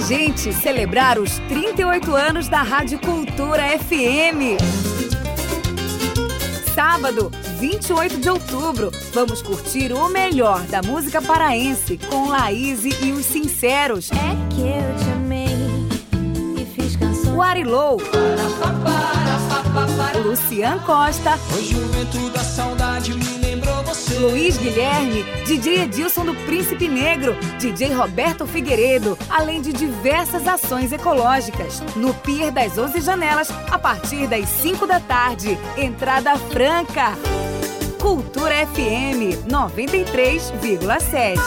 A gente celebrar os 38 anos da Rádio Cultura FM. Sábado, 28 de outubro, vamos curtir o melhor da música paraense com Laís e os Sinceros. É que eu te amei e fiz canções. O Arilou. Lucian Costa. Hoje o vento da saudade me lembrou você. Luiz Guilherme, DJ Edilson do Príncipe Negro, DJ Roberto Figueiredo, além de diversas ações ecológicas. No Pier das 11 Janelas, a partir das 5 da tarde. Entrada franca. Cultura FM 93,7.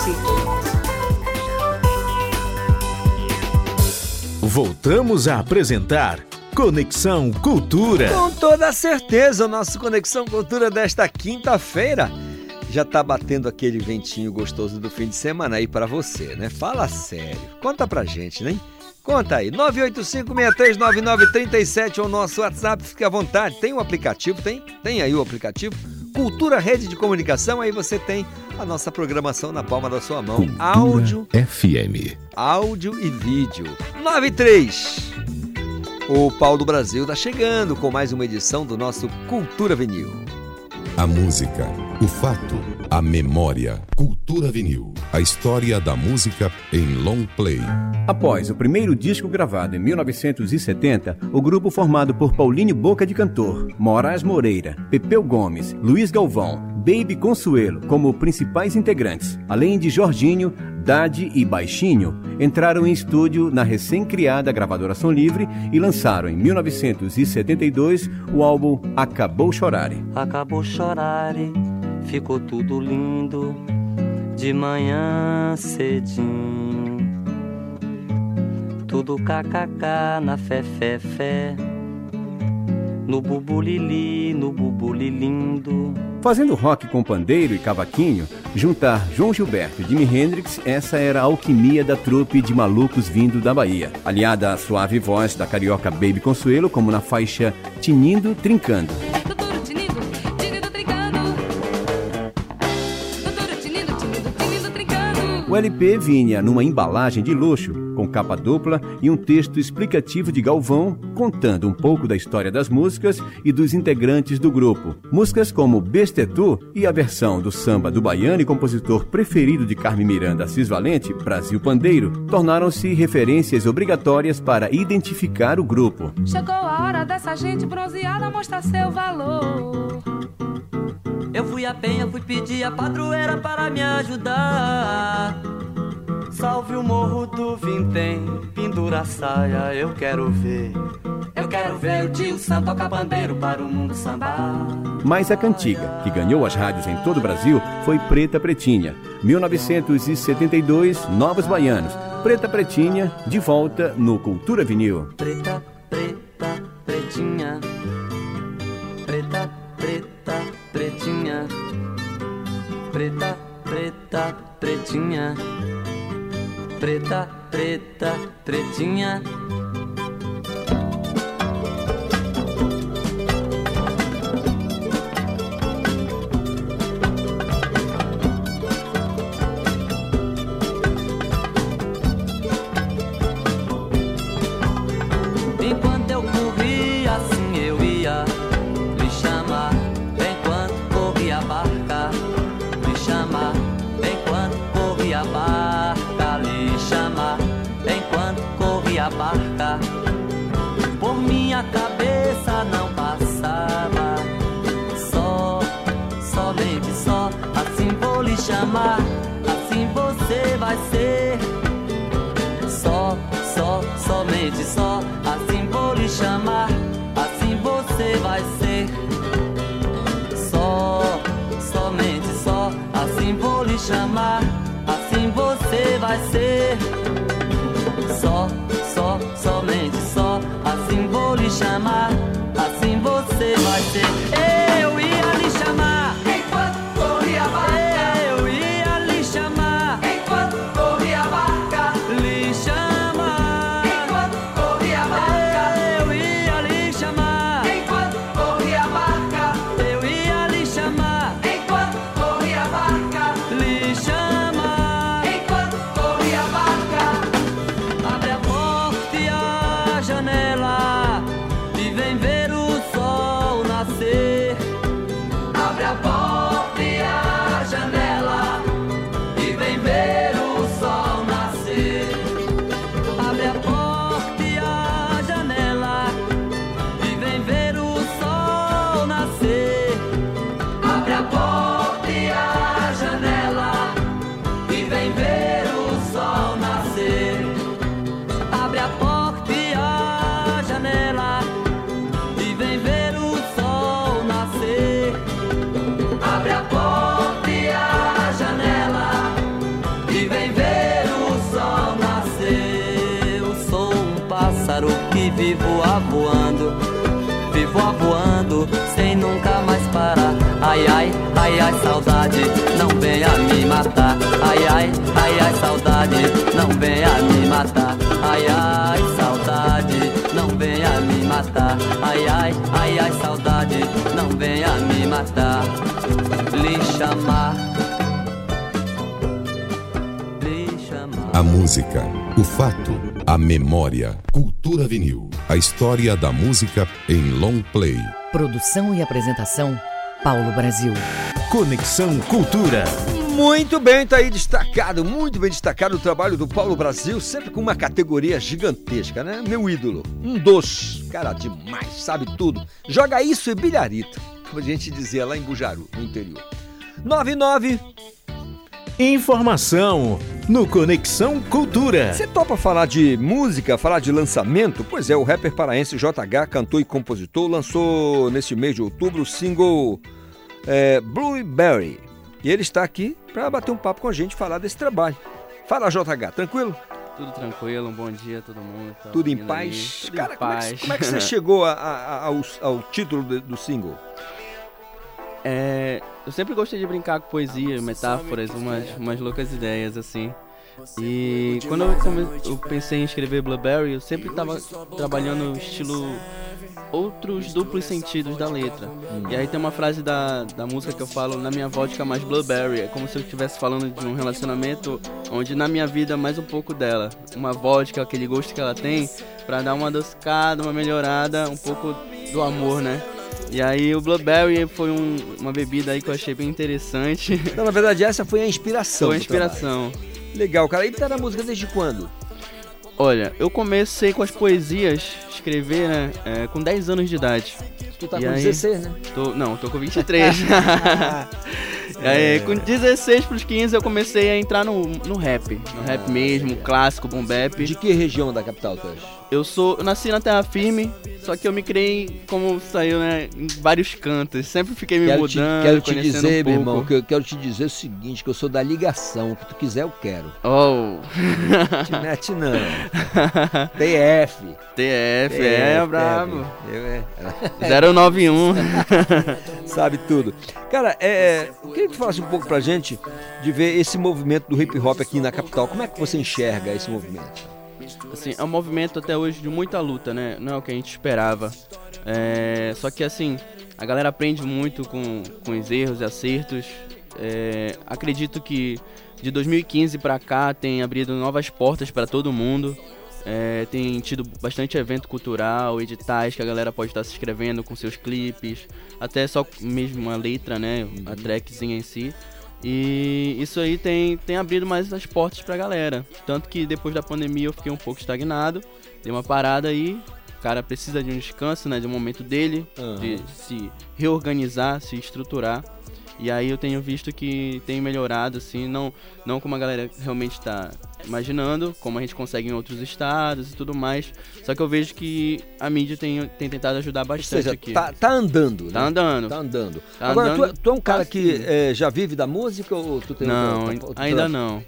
Voltamos a apresentar Conexão Cultura. Com toda certeza, o nosso Conexão Cultura desta quinta-feira já tá batendo aquele ventinho gostoso do fim de semana aí para você, né? Fala sério. Conta pra gente, né? Conta aí, 985-639937 é o nosso WhatsApp, fique à vontade. Tem o um aplicativo, tem? Tem aí o aplicativo. Cultura Rede de Comunicação, aí você tem a nossa programação na palma da sua mão. Cultura áudio, FM. áudio e vídeo. 93. O Pau do Brasil tá chegando com mais uma edição do nosso Cultura Vinil. A música, o fato, a memória. Cultura Vinil. A história da música em long play. Após o primeiro disco gravado em 1970, o grupo formado por Paulinho Boca de Cantor, Moraes Moreira, Pepeu Gomes, Luiz Galvão, Baby Consuelo como principais integrantes, além de Jorginho, Dade e Baixinho, entraram em estúdio na recém-criada gravadora Som Livre e lançaram em 1972 o álbum Acabou Chorare. Acabou chorar, ficou tudo lindo de manhã cedinho. Tudo kkk na fé, fé, fé. no bubulili, no bubulilindo. Fazendo rock com pandeiro e cavaquinho, juntar João Gilberto e Jimi Hendrix, essa era a alquimia da trupe de malucos vindo da Bahia. Aliada à suave voz da carioca Baby Consuelo, como na faixa Tinindo Trincando. O LP vinha numa embalagem de luxo, com capa dupla e um texto explicativo de Galvão, contando um pouco da história das músicas e dos integrantes do grupo. Músicas como Bestetu e a versão do samba do baiano e compositor preferido de Carmen Miranda Assis Valente, Brasil Pandeiro, tornaram-se referências obrigatórias para identificar o grupo. Chegou a hora dessa gente bronzeada mostrar seu valor. Eu fui a penha, fui pedir a padroeira para me ajudar. Salve o morro do Vintém, pendura a saia, eu quero ver. Eu quero ver o tio Sam tocar bandeiro para o mundo sambar. Mas a cantiga, que ganhou as rádios em todo o Brasil, foi Preta Pretinha. 1972, Novos Baianos. Preta Pretinha, de volta no Cultura Vinil. Preta, preta, pretinha. Preta, preta, pretinha. Preta, preta, pretinha. Chamar, assim você vai ser. Só, só, somente só, assim vou lhe chamar, assim você vai ser. Eu saudade, não venha me matar. Ai ai, ai ai saudade, não venha me matar. Ai ai saudade, não venha me matar. Ai ai, ai ai saudade, não venha me matar. Lhe chamar, lhe chamar. A música, o fato, a memória. Cultura Vinil. A história da música em long play. Produção e apresentação, Paulo Brasil. Conexão Cultura. Muito bem, tá aí destacado, muito bem destacado o trabalho do Paulo Brasil, sempre com uma categoria gigantesca, né? Meu ídolo, um doce, cara demais, sabe tudo. Joga isso e bilharita, como a gente dizia lá em Bujaru, no interior. 99 Informação no Conexão Cultura. Você topa falar de música, falar de lançamento? Pois é, o rapper paraense JH, cantor e compositor, lançou neste mês de outubro o single é, Blueberry. E ele está aqui para bater um papo com a gente, falar desse trabalho. Fala, JH, tranquilo? Tudo tranquilo, um bom dia a todo mundo. Tá Tudo em paz? Tudo Cara, em como é, paz. que, como é que você chegou a- a- ao, ao título do, do single? É, eu sempre gostei de brincar com poesia, metáforas, umas, umas loucas ideias assim. E quando eu, come- eu pensei em escrever Blueberry, eu sempre estava trabalhando o estilo outros duplos sentidos da letra. E aí tem uma frase da, da música que eu falo, na minha vodka mais Blueberry, é como se eu estivesse falando de um relacionamento onde na minha vida mais um pouco dela. Uma vodka, aquele gosto que ela tem, pra dar uma adocicada, uma melhorada, um pouco do amor, né? E aí o Blueberry foi um- uma bebida aí que eu achei bem interessante. Não, na verdade, essa foi a inspiração. Foi a inspiração. Legal, cara. E tá na música desde quando? Olha, eu comecei com as poesias, escrever, né, é, com 10 anos de idade. Tu tá E com aí- 16, né? Tô, não, tô com 23. E aí, <laughs> com 16 pros 15 eu comecei a entrar no, no rap. No rap mesmo, clássico, boom bap. De que região da capital tu és? Eu sou. Eu nasci na Terra Firme, só que eu me criei, como saiu, né? Em vários cantos. Sempre fiquei me Quero te, mudando. quero te dizer, um meu irmão, que eu quero te dizer o seguinte, que eu sou da ligação, o que tu quiser eu quero. Oh. Te mete não. <laughs> TF. TF, é, brabo. Eu, é. 091. <laughs> Sabe tudo. Cara, é, eu queria que tu falasse um pouco pra gente de ver esse movimento do hip hop aqui na capital. Como é que você enxerga esse movimento? Assim, é um movimento até hoje de muita luta, né? Não é o que a gente esperava. É, só que assim, a galera aprende muito com, com os erros e acertos. É, acredito que de 2015 pra cá tem abrido novas portas para todo mundo. É, tem tido bastante evento cultural, editais que a galera pode estar se inscrevendo com seus clipes, até só mesmo a letra, né? A trackzinha em si. E isso aí tem, tem abrido mais as portas pra galera. Tanto que depois da pandemia eu fiquei um pouco estagnado, dei uma parada aí. O cara precisa de um descanso, né? De um momento dele, Aham. de se reorganizar, se estruturar. E aí eu tenho visto que tem melhorado, assim, não, não como a galera realmente está imaginando, como a gente consegue em outros estados e tudo mais. Só que eu vejo que a mídia tem, tem tentado ajudar Ou bastante seja, aqui. tá, tá andando, Tá né? andando. Tá andando. Tá Agora, andando tu, tu é um cara que assim. é, já vive da música ou tu tem Não, ain- outra- ainda não.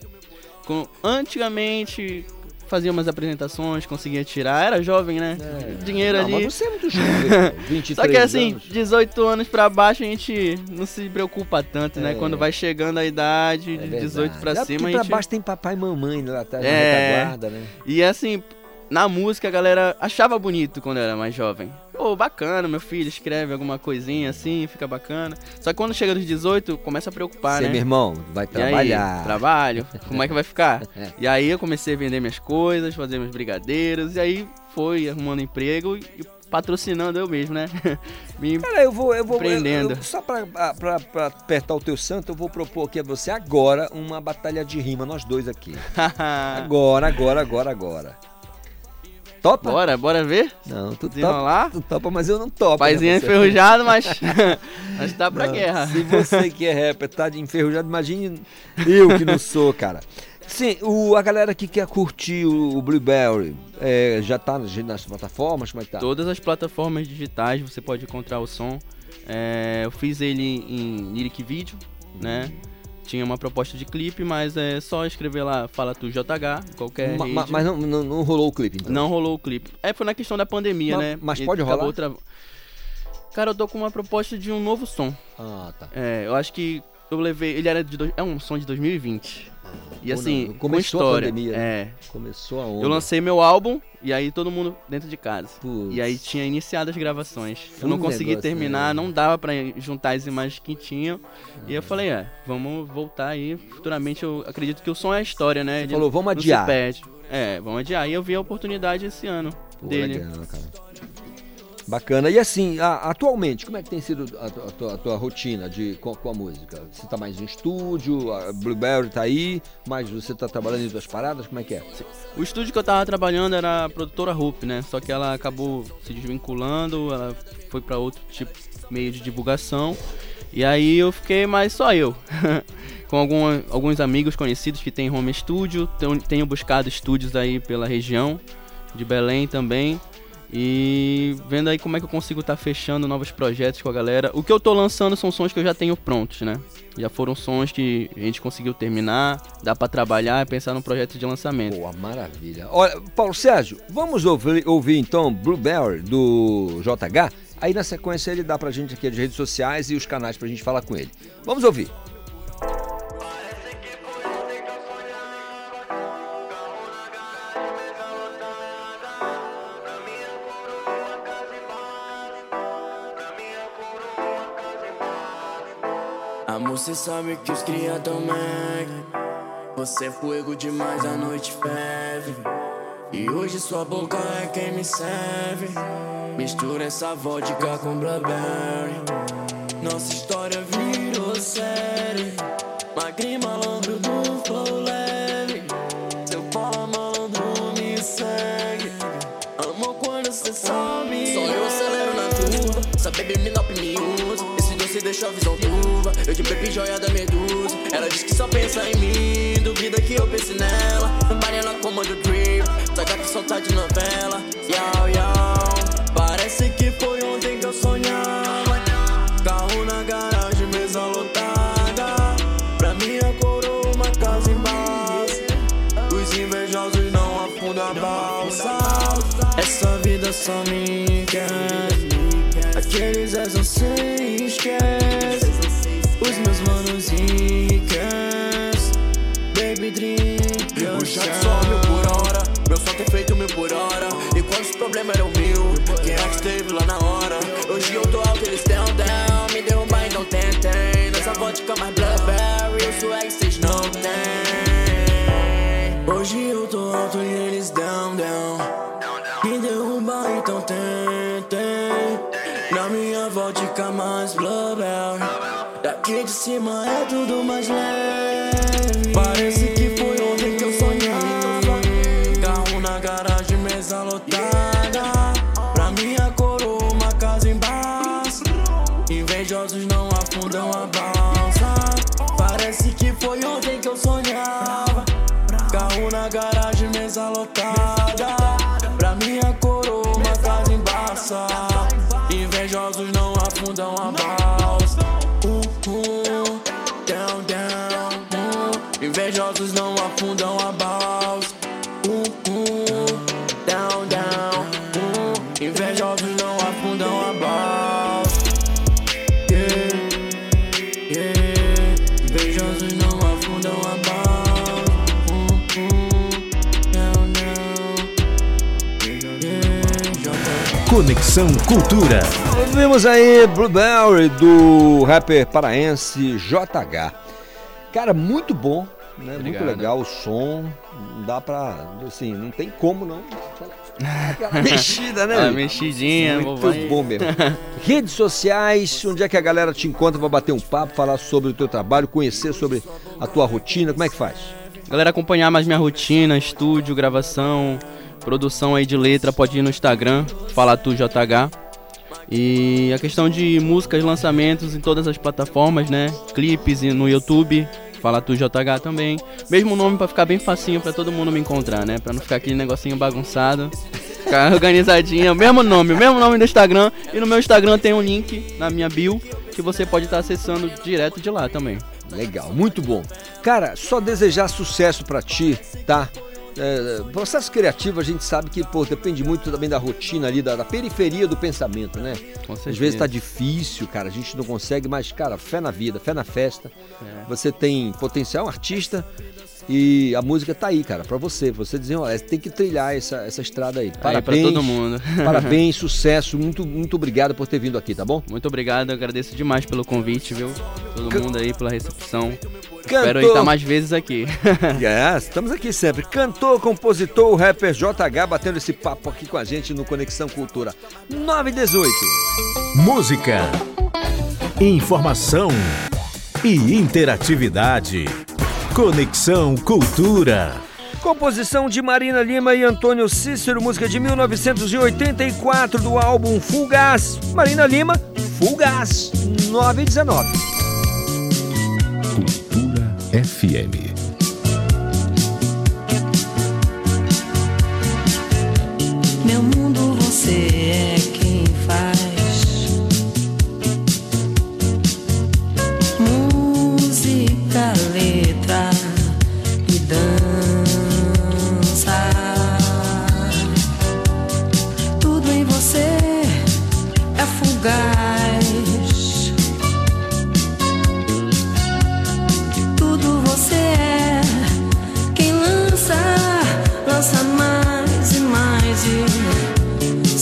Com, antigamente fazia umas apresentações, conseguia tirar, era jovem, né? Dinheiro Não, ali. mas você é muito jovem, pô, 23 <laughs> Só que assim, anos. 18 anos pra baixo a gente não se preocupa tanto, né? É. Quando vai chegando a idade de É 18 pra. É cima, porque a pra gente baixo tem papai e mamãe lá atrás na É. retaguarda, né? E assim, na música a galera achava bonito quando eu era mais jovem. Pô, bacana, meu filho escreve alguma coisinha assim, fica bacana. Só que quando chega dos 18, começa a preocupar, Você, né? meu irmão, vai E aí, trabalhar. trabalho, como é que vai ficar? <laughs> e aí eu comecei a vender minhas coisas, fazer meus brigadeiros, e aí foi arrumando emprego e patrocinando eu mesmo, né? <laughs> Me Cara, eu vou, eu vou eu- eu- só pra, pra, pra apertar o teu santo, eu vou propor aqui a você agora uma batalha de rima, nós dois aqui. <laughs> agora, agora, agora, agora. Topa? Bora, bora ver? Não, tu Desenrolar? topa, tu topa, mas eu não topo. Paizinho né, enferrujado, mas <laughs> mas tá pra Não, guerra. Se você que é rapper tá de enferrujado, imagine eu que não sou, cara. Sim, o, a galera que quer curtir o, o Blueberry é, já tá nas, nas plataformas, como é que tá? Todas as plataformas digitais você pode encontrar o som. É, eu fiz ele em lyric video, né? Tinha uma proposta de clipe, mas é só escrever lá, fala tu JH, qualquer Ma- ma- mas não, não, não rolou o clipe, então? Não rolou o clipe. É, foi na questão da pandemia, Ma- né? mas E pode rolar? tra- Cara, eu tô com uma proposta de um novo som. Ah, tá. É, eu acho que eu levei. Ele era de. dois- É um som de 2020. E Ou assim, não, com começou a história. pandemia, né? É. Começou a onda. Eu lancei meu álbum e aí todo mundo dentro de casa. E aí tinha iniciado as gravações. eu não um consegui negócio, terminar, né? não dava pra juntar as imagens que tinham. E eu falei, é, vamos voltar aí. Futuramente eu acredito que o som é a história, né? Ele falou, vamos adiar. É, vamos adiar. E eu vi a oportunidade esse ano Pô, dele. legal, cara. Bacana. E assim, a- atualmente, como é que tem sido a, a tua, a tua rotina de, com, com a música? Você tá mais em estúdio, a Blueberry tá aí, mas você tá trabalhando em duas paradas, como é que é? O estúdio que eu tava trabalhando era a produtora Hoop, né? Só que ela acabou se desvinculando, ela foi pra outro tipo meio de divulgação. E aí eu fiquei mais só eu. <laughs> Com alguns amigos conhecidos que tem home studio, tenho, tenho buscado estúdios aí pela região de Belém também. E vendo aí como é que eu consigo estar tá fechando novos projetos com a galera. O que eu tô lançando são sons que eu já tenho prontos, né? Já foram sons que a gente conseguiu terminar, dá para trabalhar e pensar num projeto de lançamento. Boa, maravilha. Olha, Paulo Sérgio, vamos ouvir, ouvir então Blueberry do JH? Aí na sequência ele dá pra gente aqui as redes sociais e os canais pra gente falar com ele. Vamos ouvir. Amor, cê sabe que os cria também. Você é fogo demais, a noite ferve. E hoje sua boca é quem me serve. Mistura essa vodka com blueberry. Nossa história virou série. Magrinho malandro do flow leve. Seu fala malandro me segue. Amor quando cê sobe. Só eu acelero na curva. Essa baby me nope me doce deixou a visão turva. Eu de baby joia da medusa. Ela diz que só pensa em mim. Duvida que eu pense nela. Pare ela comanda o drip. Tá gata solta de novela. Yau, yau. Parece que foi ontem que eu sonhava. Carro na garagem, mesa lotada. Pra minha coroa, uma casa em base. Os invejosos não afundam a balsa. Essa vida só me quer. O chat só mil por hora. Meu som tem feito mil por hora. E quantos problemas eram mil? Quem é que esteve lá na hora? Hoje eu tô alto, eles down, down. Me derrubar, então tentem. Nessa vodka mais Blackberry. Eu swag, vocês não tem. Hoje eu tô alto e eles down, down. Me derrubar, então tentem. Na minha vodka mais Blackberry. Daqui de cima é tudo mais leve. Parece que Conexão Cultura. Ouvimos aí Blueberry do rapper paraense JH. Cara, muito bom, né? Muito Obrigado. legal o som. Não dá pra. Assim, não tem como não. Aquela mexida, né? <laughs> Ah, mexidinha, Muito vovó. bom mesmo. <laughs> Redes sociais, onde é que a galera te encontra pra bater um papo, falar sobre o teu trabalho, conhecer sobre a tua rotina, como é que faz? Galera, acompanhar mais minha rotina, estúdio, gravação, produção aí de letra, pode ir no Instagram, Fala Tu JH. E a questão de músicas, lançamentos em todas as plataformas, né? Clipes no YouTube, Fala Tu JH também. Mesmo nome pra ficar bem facinho pra todo mundo me encontrar, né? Pra não ficar aquele negocinho bagunçado. Ficar <laughs> organizadinho, o mesmo nome, mesmo nome do Instagram. E no meu Instagram tem um link na minha bio que você pode estar acessando direto de lá também. Legal, muito bom. Cara, só desejar sucesso pra ti, tá? É, processo criativo a gente sabe que pô, depende muito também da rotina ali, da, da periferia do pensamento, né? Às vezes tá difícil, cara, a gente não consegue, mas, cara, fé na vida, fé na festa. É. Você tem potencial artista e a música tá aí, cara, pra você. Você desenrolar, você tem que trilhar essa, essa estrada aí. pra todo mundo. <laughs> parabéns, sucesso, muito, muito obrigado por ter vindo aqui, tá bom? Muito obrigado, eu agradeço demais pelo convite, viu? Todo mundo aí pela recepção. Cantor. Espero estar mais vezes aqui. <laughs> É, estamos aqui sempre. Cantor, compositor, rapper JH batendo esse papo aqui com a gente no Conexão Cultura 9 e 18. Música, informação e interatividade. Conexão Cultura. Composição de Marina Lima e Antônio Cícero, música de 1984 do álbum Fugaz. Marina Lima, Fugaz, 9 e 19. FM. Meu mundo você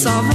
só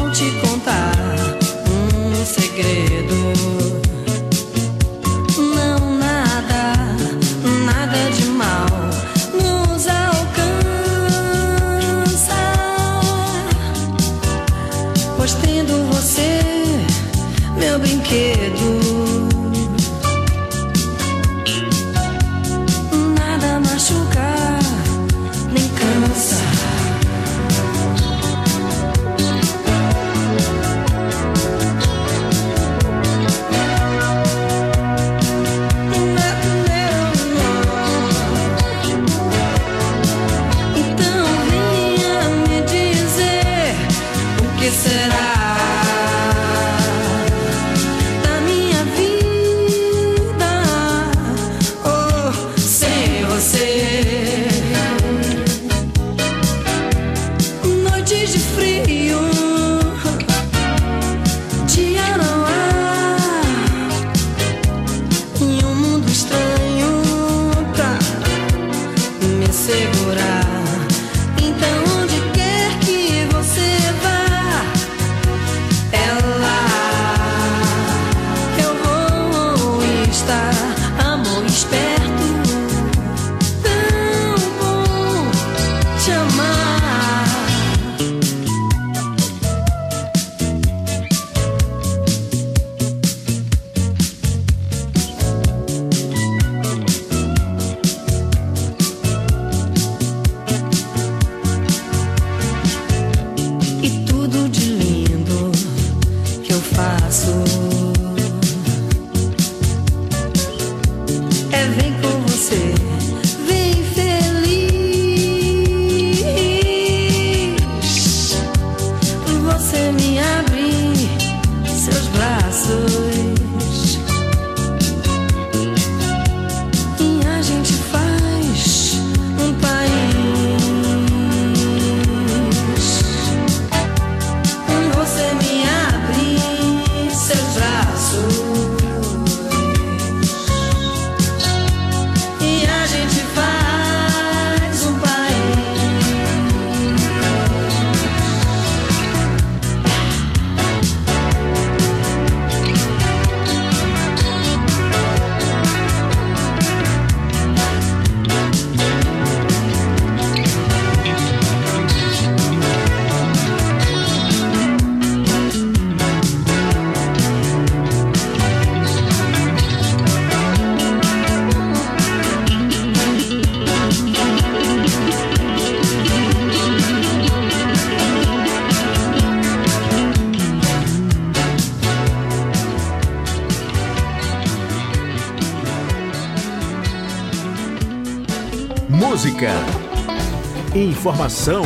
informação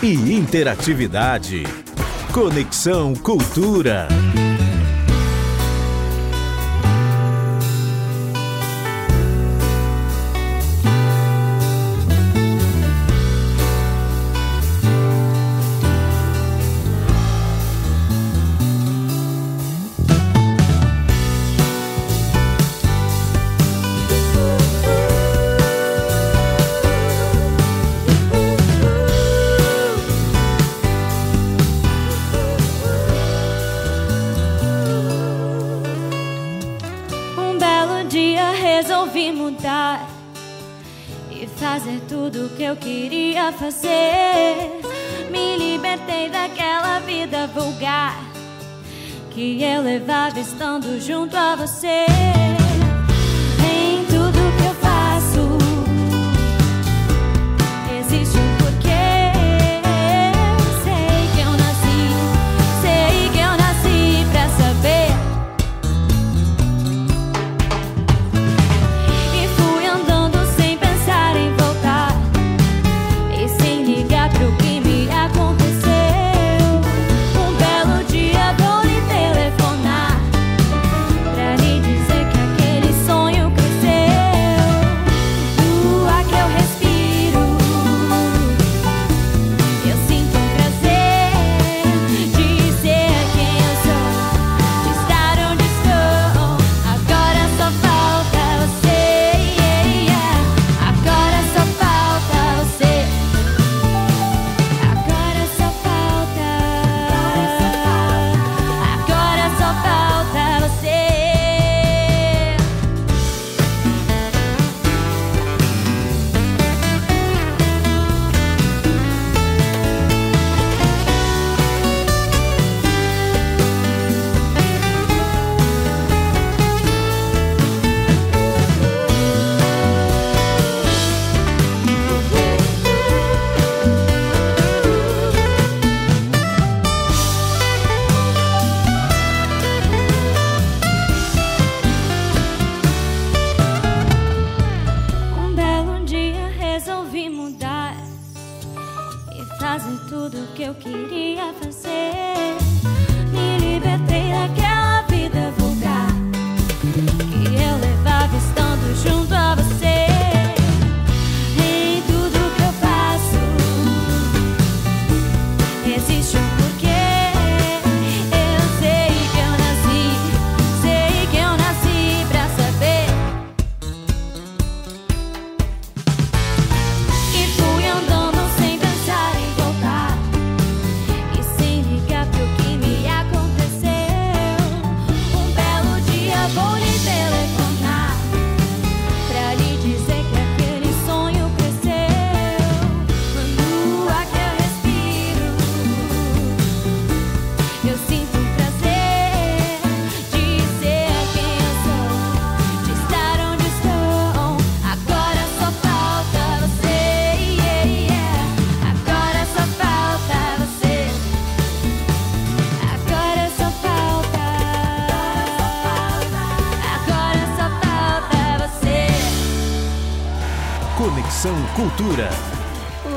e interatividade. Conexão Cultura. Junto a você.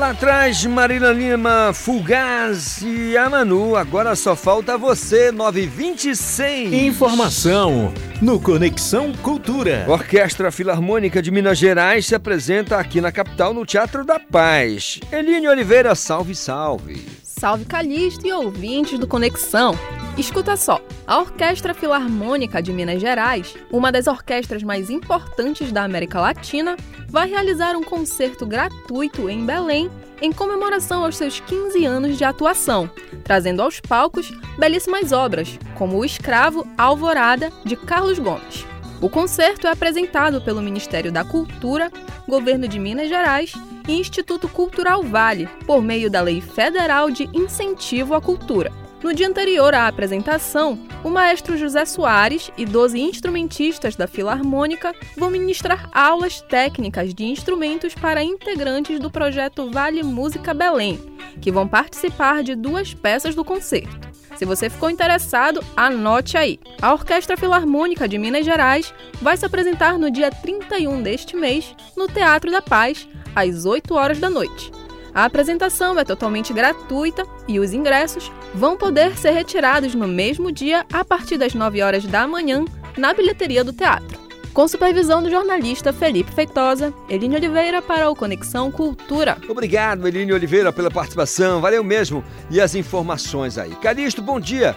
Lá atrás, Marina Lima, Fugaz e a Manu. Agora só falta você, 926. Informação no Conexão Cultura. Orquestra Filarmônica de Minas Gerais se apresenta aqui na capital, no Teatro da Paz. Eline Oliveira, salve, salve. Salve Calixto e ouvintes do Conexão. Escuta só, a Orquestra Filarmônica de Minas Gerais, uma das orquestras mais importantes da América Latina, vai realizar um concerto gratuito em Belém em comemoração aos seus 15 anos de atuação, trazendo aos palcos belíssimas obras, como O Escravo Alvorada, de Carlos Gomes. O concerto é apresentado pelo Ministério da Cultura, Governo de Minas Gerais e Instituto Cultural Vale, por meio da Lei Federal de Incentivo à Cultura. No dia anterior à apresentação, o maestro José Soares e 12 instrumentistas da Filarmônica vão ministrar aulas técnicas de instrumentos para integrantes do projeto Vale Música Belém, que vão participar de duas peças do concerto. Se você ficou interessado, anote aí. A Orquestra Filarmônica de Minas Gerais vai se apresentar no dia 31 deste mês no Teatro da Paz, às 8 horas da noite. A apresentação é totalmente gratuita e os ingressos vão poder ser retirados no mesmo dia a partir das 9 horas da manhã na bilheteria do teatro. Com supervisão do jornalista Felipe Feitosa, Eline Oliveira para o Conexão Cultura. Obrigado, Eline Oliveira, pela participação. Valeu mesmo. E as informações aí. Calixto, bom dia.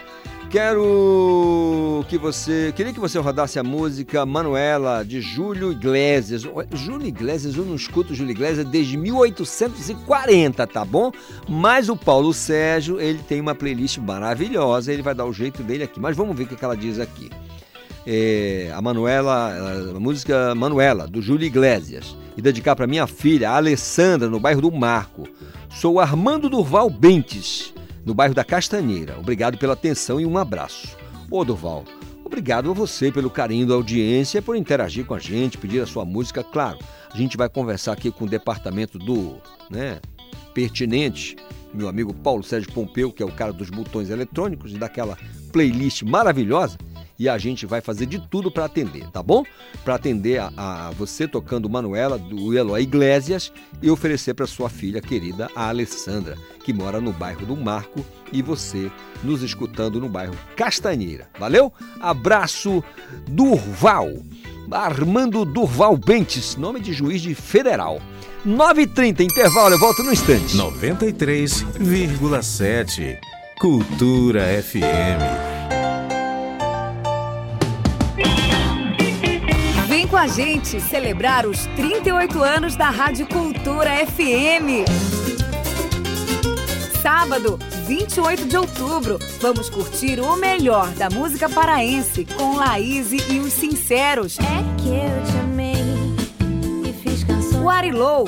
Quero que você. Queria que você rodasse a música Manuela de Júlio Iglesias. Júlio Iglesias, eu não escuto Júlio Iglesias desde 1840, tá bom? Mas o Paulo Sérgio, ele tem uma playlist maravilhosa, ele vai dar o jeito dele aqui. Mas vamos ver o que ela diz aqui. É, a Manuela, a música Manuela, do Júlio Iglesias. E dedicar para minha filha, a Alessandra, no bairro do Marco. Sou Armando Durval Bentes no bairro da Castanheira. Obrigado pela atenção e um abraço. Ô Durval, obrigado a você pelo carinho da audiência, por interagir com a gente, pedir a sua música. Claro, a gente vai conversar aqui com o departamento do né, pertinente, meu amigo Paulo Sérgio Pompeu, que é o cara dos botões eletrônicos e daquela playlist maravilhosa. E a gente vai fazer de tudo para atender, tá bom? Para atender a, a, você tocando Manuela do Eloy Iglesias e oferecer para sua filha querida, a Alessandra, que mora no bairro do Marco, e você nos escutando no bairro Castanheira. Valeu? Abraço, Durval. Armando Durval Bentes, nome de juiz de federal. 9h30, intervalo, eu volto no instante. 93,7 Cultura FM. A gente celebrar os 38 anos da Rádio Cultura FM. Sábado, 28 de outubro, vamos curtir o melhor da música paraense com Laís e os Sinceros. É que eu te amei e fiz canções. O Arilou.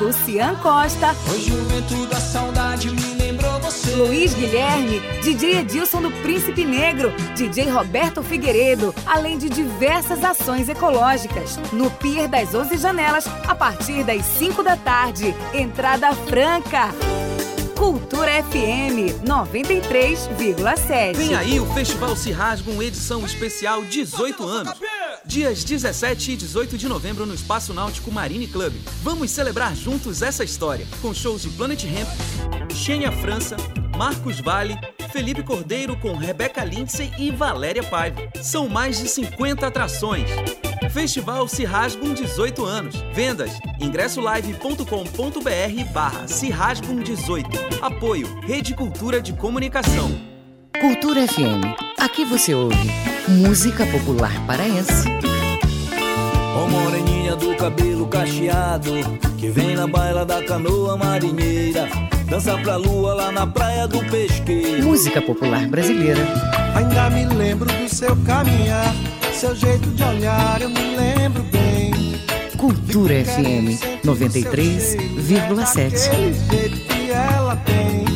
Lucian Costa. Hoje o vento da saudade me lembrou você. Luiz Guilherme, DJ Edilson do Príncipe Negro, DJ Roberto Figueiredo, além de diversas ações ecológicas. No Pier das 11 Janelas, a partir das 5 da tarde. Entrada franca. Cultura FM 93,7. Vem aí o Festival Se Rasgam, edição especial 18 anos. Dias 17 e 18 de novembro no Espaço Náutico Marine Club. Vamos celebrar juntos essa história, com shows de Planet Hemp, Xenia França, Marcos Vale, Felipe Cordeiro com Rebeca Lindsay e Valéria Paiva. São mais de 50 atrações. Festival Se Rasgam 18 anos. Vendas ingressolive.com.br barra Se Rasgam 18. Apoio Rede Cultura de Comunicação. Cultura FM. Aqui você ouve música popular paraense. Ó moreninha do cabelo cacheado, que vem na baila da canoa marinheira, dança pra lua lá na praia do pesqueiro. Música popular brasileira. Ainda me lembro do seu caminhar, seu jeito de olhar, eu me lembro bem. Cultura FM 93,7. Aquele jeito que ela tem.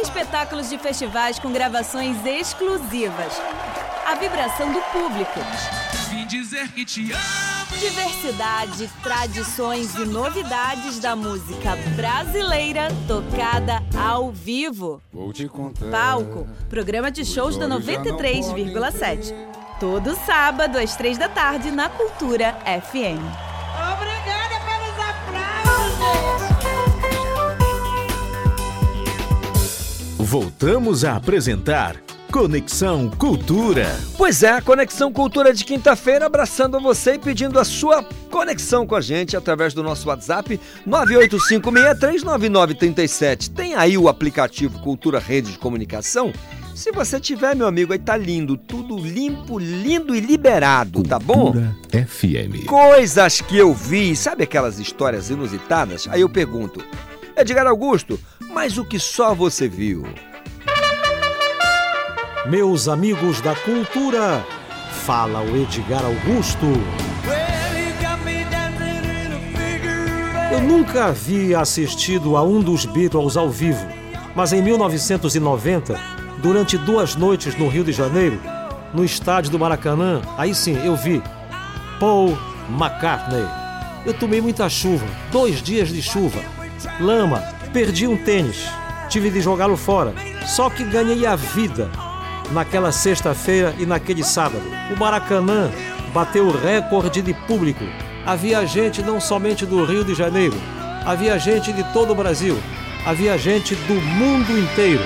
Espetáculos de festivais com gravações exclusivas. A vibração do público. Vim dizer que te amo. Diversidade, tradições e novidades da música brasileira tocada ao vivo. Vou te contar. Palco, programa de shows da 93,7. Todo sábado às três da tarde na Cultura FM. Obrigada pelos aplausos, Voltamos a apresentar Conexão Cultura. Pois é, a Conexão Cultura de quinta-feira, abraçando você e pedindo a sua conexão com a gente através do nosso WhatsApp 985639937. Tem aí o aplicativo Cultura Rede de Comunicação? Se você tiver, meu amigo, aí tá lindo, tudo limpo, lindo e liberado, tá bom? FM. Coisas que eu vi, sabe aquelas histórias inusitadas? Aí eu pergunto, Edgar Augusto, mas o que só você viu? Meus amigos da cultura, fala o Edgar Augusto. Eu nunca havia assistido a um dos Beatles ao vivo, mas em 1990, durante duas noites no Rio de Janeiro, no estádio do Maracanã, aí sim eu vi Paul McCartney. Eu tomei muita chuva, dois dias de chuva, lama, perdi um tênis, tive de jogá-lo fora, só que ganhei a vida naquela sexta-feira e naquele sábado. O Maracanã bateu o recorde de público. Havia gente não somente do Rio de Janeiro, havia gente de todo o Brasil, havia gente do mundo inteiro.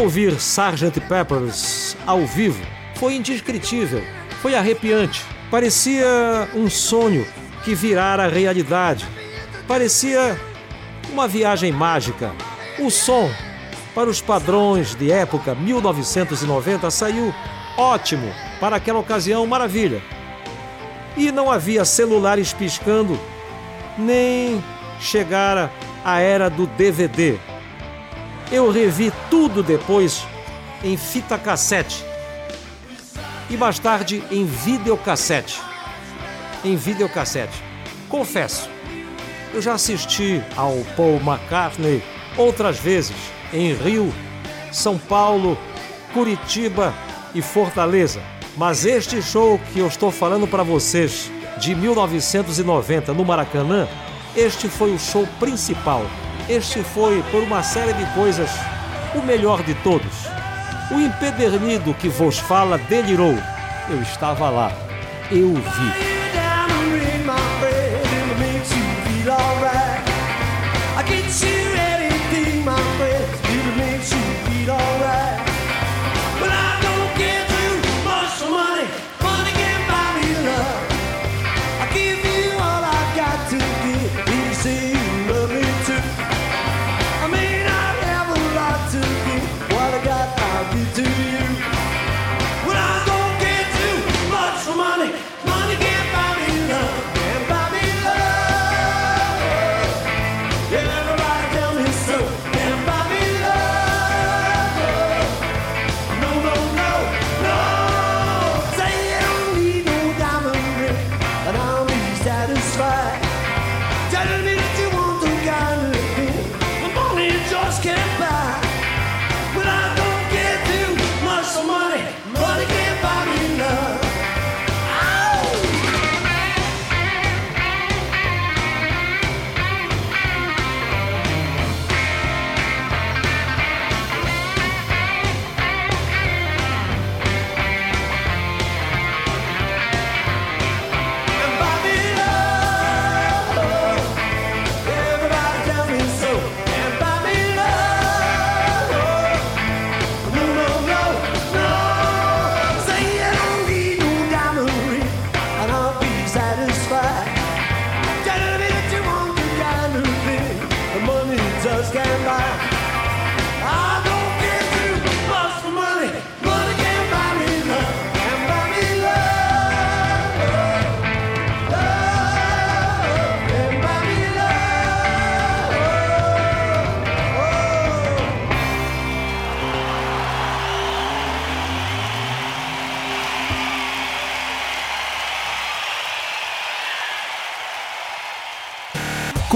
Ouvir Sgt. Peppers ao vivo foi indescritível, foi arrepiante. Parecia um sonho que virara realidade. Parecia uma viagem mágica. O som, para os padrões de época 1990, saiu ótimo para aquela ocasião maravilha. E não havia celulares piscando, nem chegara a era do DVD. Eu revi tudo depois em fita cassete e mais tarde em videocassete. Em videocassete. Confesso, eu já assisti ao Paul McCartney outras vezes em Rio, São Paulo, Curitiba e Fortaleza. Mas este show que eu estou falando para vocês de 1990 no Maracanã, este foi o show principal. Este foi, por uma série de coisas, o melhor de todos. O empedernido que vos fala delirou. Eu estava lá. Eu vi.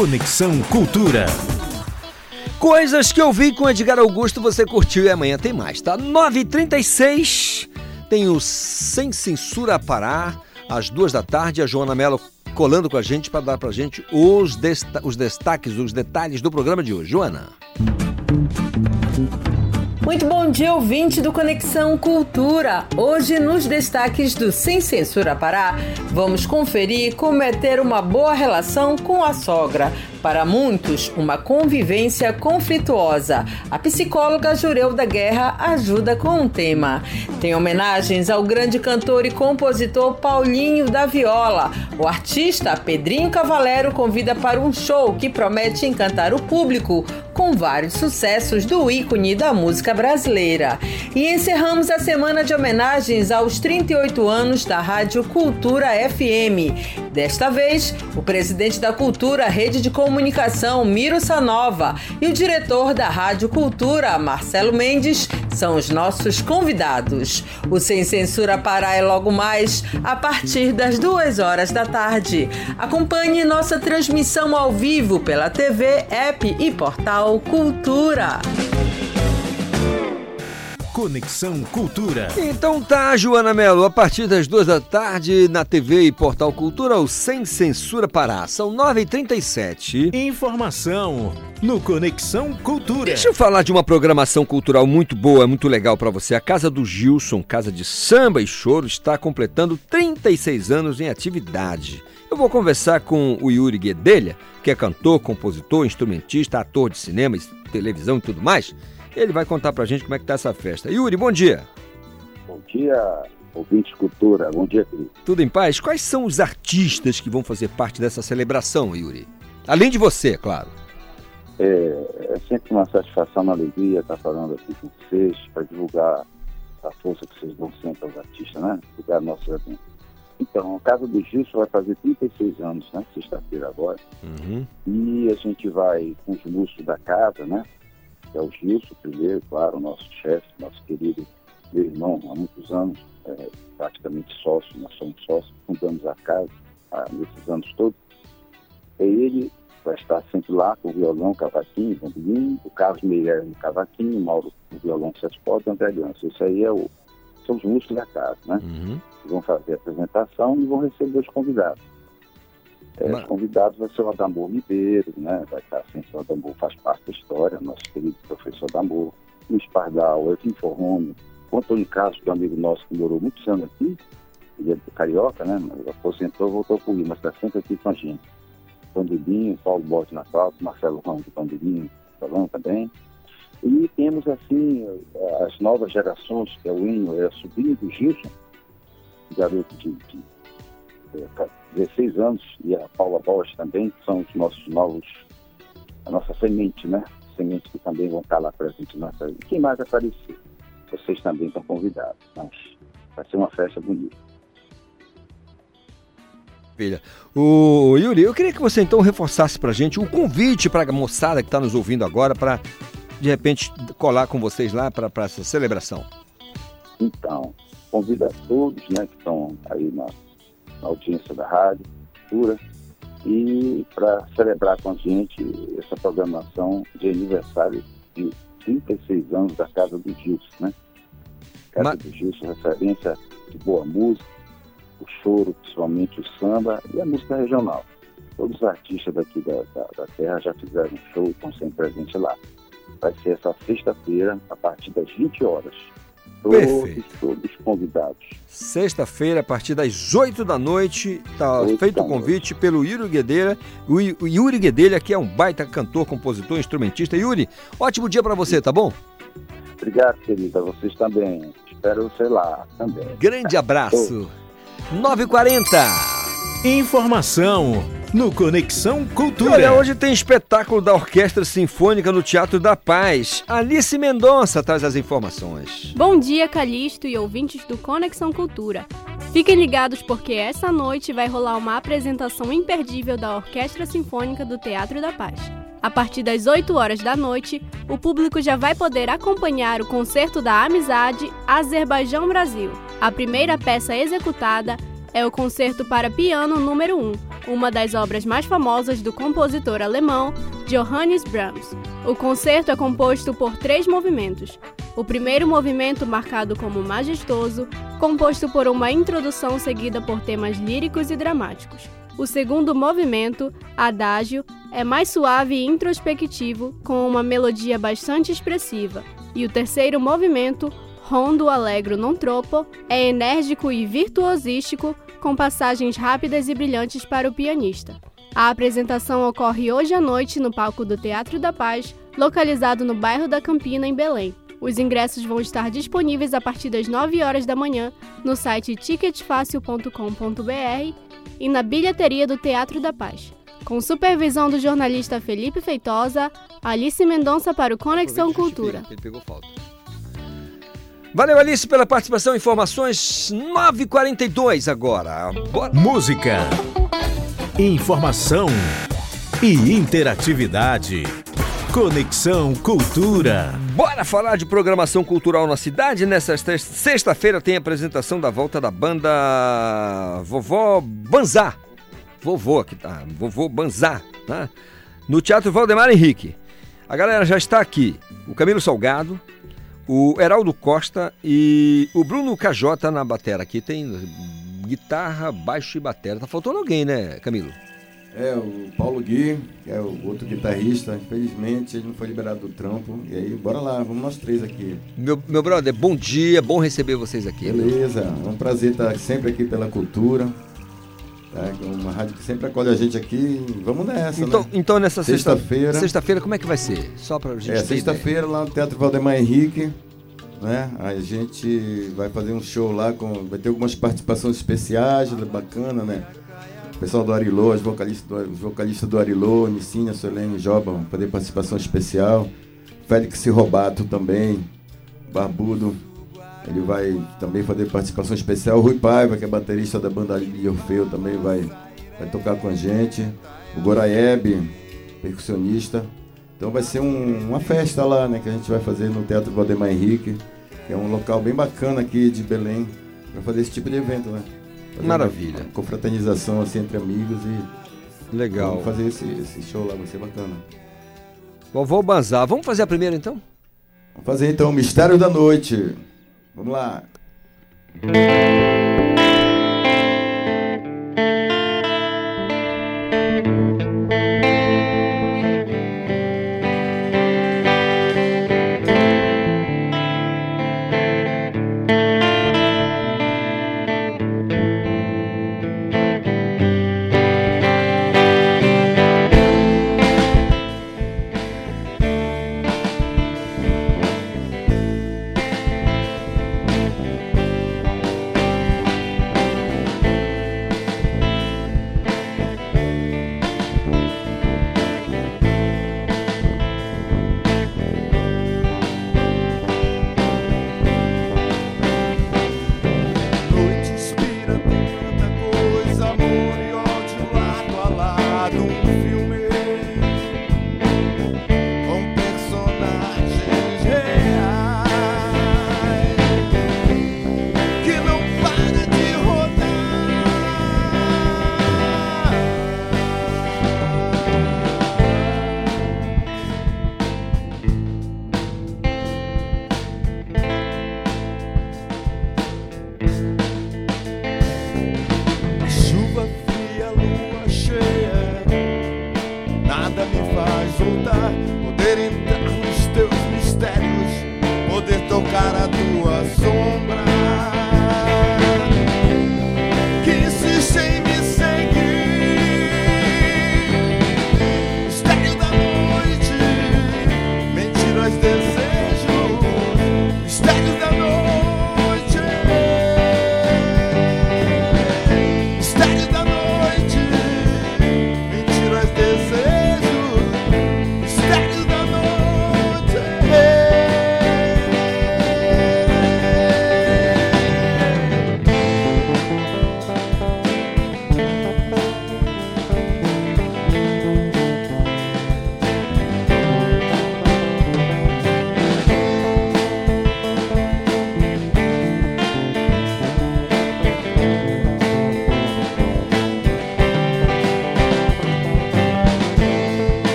Conexão Cultura. Coisas que eu vi com Edgar Augusto, você curtiu e amanhã tem mais, tá? 9h36, tem o Sem Censura Pará, às duas da tarde, a Joana Mello colando com a gente para dar pra gente os, desta os destaques, os detalhes do programa de hoje. Joana. Muito bom dia, ouvinte do Conexão Cultura. Hoje, nos destaques do Sem Censura Pará, vamos conferir como é ter uma boa relação com a sogra. Para muitos, uma convivência conflituosa. A psicóloga Jureu da Guerra ajuda com o tema. Tem homenagens ao grande cantor e compositor Paulinho da Viola. O artista Pedrinho Cavalero convida para um show que promete encantar o público com vários sucessos do ícone da música brasileira. E encerramos a semana de homenagens aos 38 anos da Rádio Cultura FM. Desta vez, o presidente da Cultura, Rede de Comunicação, Miro Sanova, e o diretor da Rádio Cultura, Marcelo Mendes, são os nossos convidados. O Sem Censura Pará é logo mais a partir das duas horas da tarde. Acompanhe nossa transmissão ao vivo pela TV, app e portal Cultura. Conexão Cultura. Então tá, Joana Melo, a partir das duas da tarde na TV e Portal Cultura, o Sem Censura Pará. São 9h37. Informação no Conexão Cultura. Deixa eu falar de uma programação cultural muito boa, muito legal para você. A Casa do Gilson, casa de samba e choro, está completando 36 anos em atividade. Eu vou conversar com o Yuri Guedelha, que é cantor, compositor, instrumentista, ator de cinema, televisão e tudo mais. Ele vai contar pra gente como é que tá essa festa. Yuri, bom dia. Bom dia, ouvinte cultura. Bom dia, querido. Tudo em paz? Quais são os artistas que vão fazer parte dessa celebração, Yuri? Além de você, claro. É, é sempre uma satisfação, uma alegria estar falando aqui com vocês para divulgar a força que vocês dão sempre aos artistas, né? Divulgar nossos eventos. Então, a Casa do Gilson vai fazer 36 anos, né? Sexta-feira agora. Uhum. E a gente vai com os músicos da casa, né? Que é o Gilson primeiro, claro, o nosso chefe, nosso querido meu irmão, há muitos anos, é, praticamente sócio, nós somos sócios, fundamos a casa há, nesses anos todos. E ele vai estar sempre lá com o violão, cavaquinho, bandolim, o Carlos Meirelles no cavaquinho, o Mauro no violão sete cordas, o André Ganso. Isso aí é o, são os músicos da casa, né? Uhum. Vão fazer a apresentação e vão receber os convidados. É, Mas- convidados vai ser o Adamor Ribeiro, né? Vai estar sempre o Adamor, faz parte da história, nosso querido professor Adamor, o o Evim Forrome, o Antônio Castro, que é um amigo nosso que morou muitos anos aqui, ele é do Carioca, né? Mas aposentou, voltou pro Rio, mas está sempre aqui com a gente. Pandeirinho, Paulo Bote na flauta, Marcelo Ramos de Pandeirinho, violão também. E temos, assim, as novas gerações, que é o Inho, é sobrinho do Gilson, garoto de, de 16 anos, e a Paula Bosch também, são os nossos novos, a nossa semente, né? Sementes que também vão estar lá presentes na festa. E quem mais aparecer? Vocês também estão convidados, mas vai ser uma festa bonita. Filha. O Yuri, eu queria que você então reforçasse pra gente o convite pra moçada que tá nos ouvindo agora para de repente colar com vocês lá para essa celebração. Então, convido a todos né, que estão aí na audiência da rádio, cultura, e para celebrar com a gente essa programação de aniversário de 36 anos da Casa do Gilson, né? Casa do Gilson, referência de boa música, o choro, principalmente o samba e a música regional. Todos os artistas daqui da, da, da terra já fizeram um show, estão sempre presentes lá. Vai ser essa sexta-feira, a partir das 20 horas. Todos, Perfeito. todos convidados. Sexta-feira, a partir das 8 da noite, tá Oito feito o convite pelo Yuri Guedelha. O Yu- o Yuri Guedelha, que é um baita cantor, compositor, instrumentista. Yuri, ótimo dia pra você, tá bom? Obrigado, querida. Vocês também. Espero você lá também. Grande abraço. <laughs> 9h40. Informação no Conexão Cultura. Olha, hoje tem espetáculo da Orquestra Sinfônica no Teatro da Paz. Alice Mendonça traz as informações. Bom dia, Calixto e ouvintes do Conexão Cultura. Fiquem ligados porque essa noite vai rolar uma apresentação imperdível da Orquestra Sinfônica do Teatro da Paz. A partir das 8 horas da noite, o público já vai poder acompanhar o concerto da Amizade Azerbaijão-Brasil. A primeira peça executada é o concerto para piano número 1, uma das obras mais famosas do compositor alemão Johannes Brahms. O concerto é composto por três movimentos. O primeiro movimento, marcado como majestoso, composto por uma introdução seguida por temas líricos e dramáticos. O segundo movimento, Adágio, é mais suave e introspectivo, com uma melodia bastante expressiva. E o terceiro movimento, Rondo Allegro non troppo, é enérgico e virtuosístico, com passagens rápidas e brilhantes para o pianista. A apresentação ocorre hoje à noite no palco do Teatro da Paz, localizado no bairro da Campina, em Belém. Os ingressos vão estar disponíveis a partir das 9 horas da manhã no site ticketfacil.com.br e na bilheteria do Teatro da Paz. Com supervisão do jornalista Felipe Feitosa, Alice Mendonça para o Conexão Cultura. Ele pegou falta. Valeu, Alice, pela participação. Informações 9h42 agora. Bora. Música, informação e interatividade. Conexão Cultura. Bora falar de programação cultural na cidade? Nessa sexta-feira tem a apresentação da volta da banda Vovó Banzá. Vovô aqui tá, Vovô Banzá, tá? No Teatro Valdemar Henrique. A galera já está aqui. O Camilo Salgado, o Heraldo Costa e o Bruno Cajota na batera. Aqui tem guitarra, baixo e batera. Tá faltando alguém, né, Camilo? É, o Paulo Gui, que é o outro guitarrista, infelizmente ele não foi liberado do trampo. E aí, bora lá, vamos nós três aqui. Meu, meu brother, bom dia, bom receber vocês aqui. Beleza, é um prazer estar sempre aqui pela cultura. Tá? Uma rádio que sempre acolhe a gente aqui. Vamos nessa, então, né? Então, nessa sexta-feira. Sexta-feira, como é que vai ser? Só pra gente É, sexta-feira lá no Teatro Valdemar Henrique. Né? A gente vai fazer um show lá com. Vai ter algumas participações especiais, bacana, né? O pessoal do Arilô, os vocalistas do, os vocalistas do Arilô, Nicínia, Solene Joba, vão fazer participação especial. Félix Robato também, Barbudo. Ele vai também fazer participação especial. O Rui Paiva, que é baterista da banda de Orfeu, também vai, vai tocar com a gente. O Goraeb, percussionista. Então vai ser um, uma festa lá, né, que a gente vai fazer no Teatro Valdemar Henrique, que é um local bem bacana aqui de Belém, para fazer esse tipo de evento, né? Fazer Maravilha. Uma, uma confraternização assim entre amigos e Legal. Vamos fazer esse, esse show lá, vai ser bacana. Vovô Banzá, vamos fazer a primeira então? Vamos fazer então o Mistério da Noite. Vamos lá.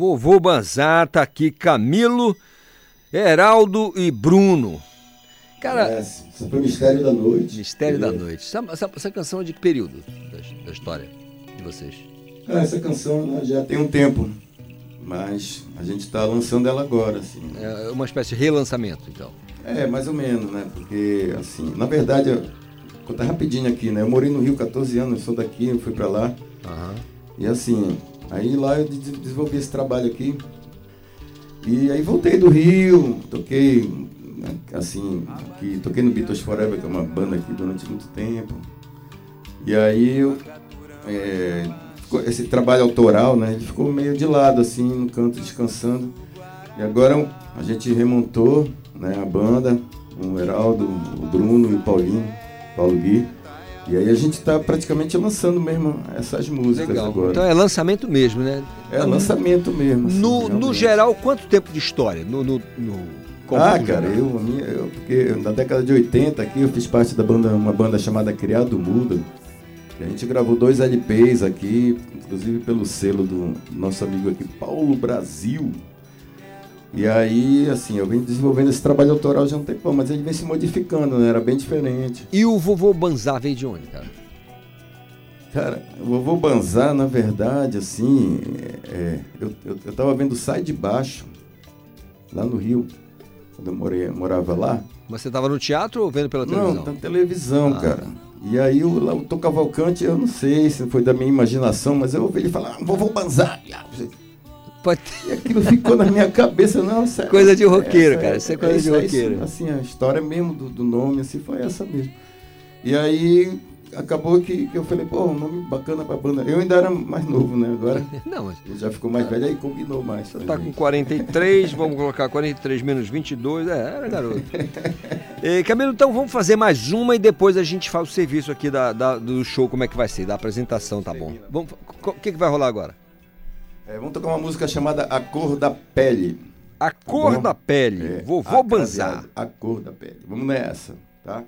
Vovô Banzar, tá aqui Camilo, Heraldo e Bruno. Cara, É, isso foi Mistério da Noite. Mistério da Noite. Essa, essa- essa canção é de que período da, da história de vocês? Ah, essa canção né, já tem um tempo, mas a gente está lançando ela agora, assim. É uma espécie de relançamento, então. É, mais ou menos, né? Porque, assim, na verdade, eu, vou contar rapidinho aqui, né? Eu morei no Rio 14 anos, sou daqui, eu fui pra lá. E assim, aí lá eu de- desenvolvi esse trabalho aqui. E aí voltei do Rio, toquei, né, assim, aqui, toquei no Beatles Forever, que é uma banda aqui durante muito tempo. E aí eu, é, esse trabalho autoral, né? Ele ficou meio de lado, assim, no canto, descansando. E agora a gente remontou né, a banda, o Heraldo, o Bruno e o Paulinho, Paulo Gui. E aí a gente está praticamente lançando mesmo essas músicas Legal. agora. Então é lançamento mesmo, né? É lançamento mesmo. assim, No, no geral, quanto tempo de história? No, no, no Ah, cara, eu, minha, eu, porque na década de 80 aqui eu fiz parte da banda, uma banda chamada Criado Mudo. E a gente gravou dois LPs aqui, inclusive pelo selo do nosso amigo aqui, Paulo Brasil. E aí, assim, eu venho desenvolvendo esse trabalho autoral já há um tempão, mas ele vem se modificando, né? Era bem diferente. E o vovô Banzar veio de onde, cara? Cara, o vovô Banzar, na verdade, assim, é, eu, eu, eu tava vendo Sai de Baixo, lá no Rio, quando eu morei, morava lá. Mas você estava no teatro ou vendo pela televisão? Não, na televisão, Ah. cara. E aí o, o Tom Cavalcante, eu não sei se foi da minha imaginação, mas eu ouvi ele falar, ah, vovô Banzar. E aquilo ficou na minha cabeça, nossa. Coisa de roqueiro, essa cara, isso é coisa de isso, roqueiro. assim, a história mesmo do, do nome, assim, foi essa mesmo. E aí acabou que, que eu falei, pô, um nome bacana pra banda. Eu ainda era mais novo, né? Agora <laughs> Não, mas- já ficou mais velho, aí combinou mais. pra Tá com gente. 43, vamos colocar 43 menos 22, é, era garoto. <laughs> Eh, Camilo, então vamos fazer mais uma e depois a gente faz o serviço aqui da, da- do show, como é que vai ser, da apresentação, tá bom? Vamos, o que, que vai rolar agora? É, vamos tocar uma música chamada A Cor da Pele. A Cor bom? da Pele, É, Vovô a Banzar. caseada, A Cor da Pele. Vamos nessa, tá?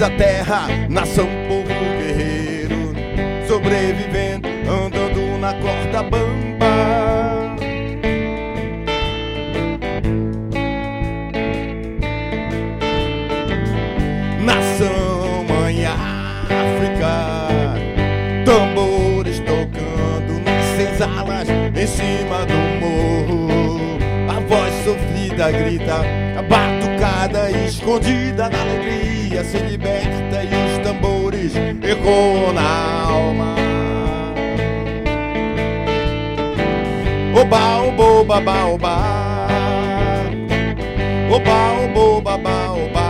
Da terra, nação, povo guerreiro, sobrevivendo, andando na corda bamba. Nação, mãe África, tambores tocando nas senzalas em cima do morro. A voz sofrida grita, a batucada escondida na alegria se liberta e os tambores ecoam na alma. Oba, babá, oba. Oba, obo, babá, oba, oba.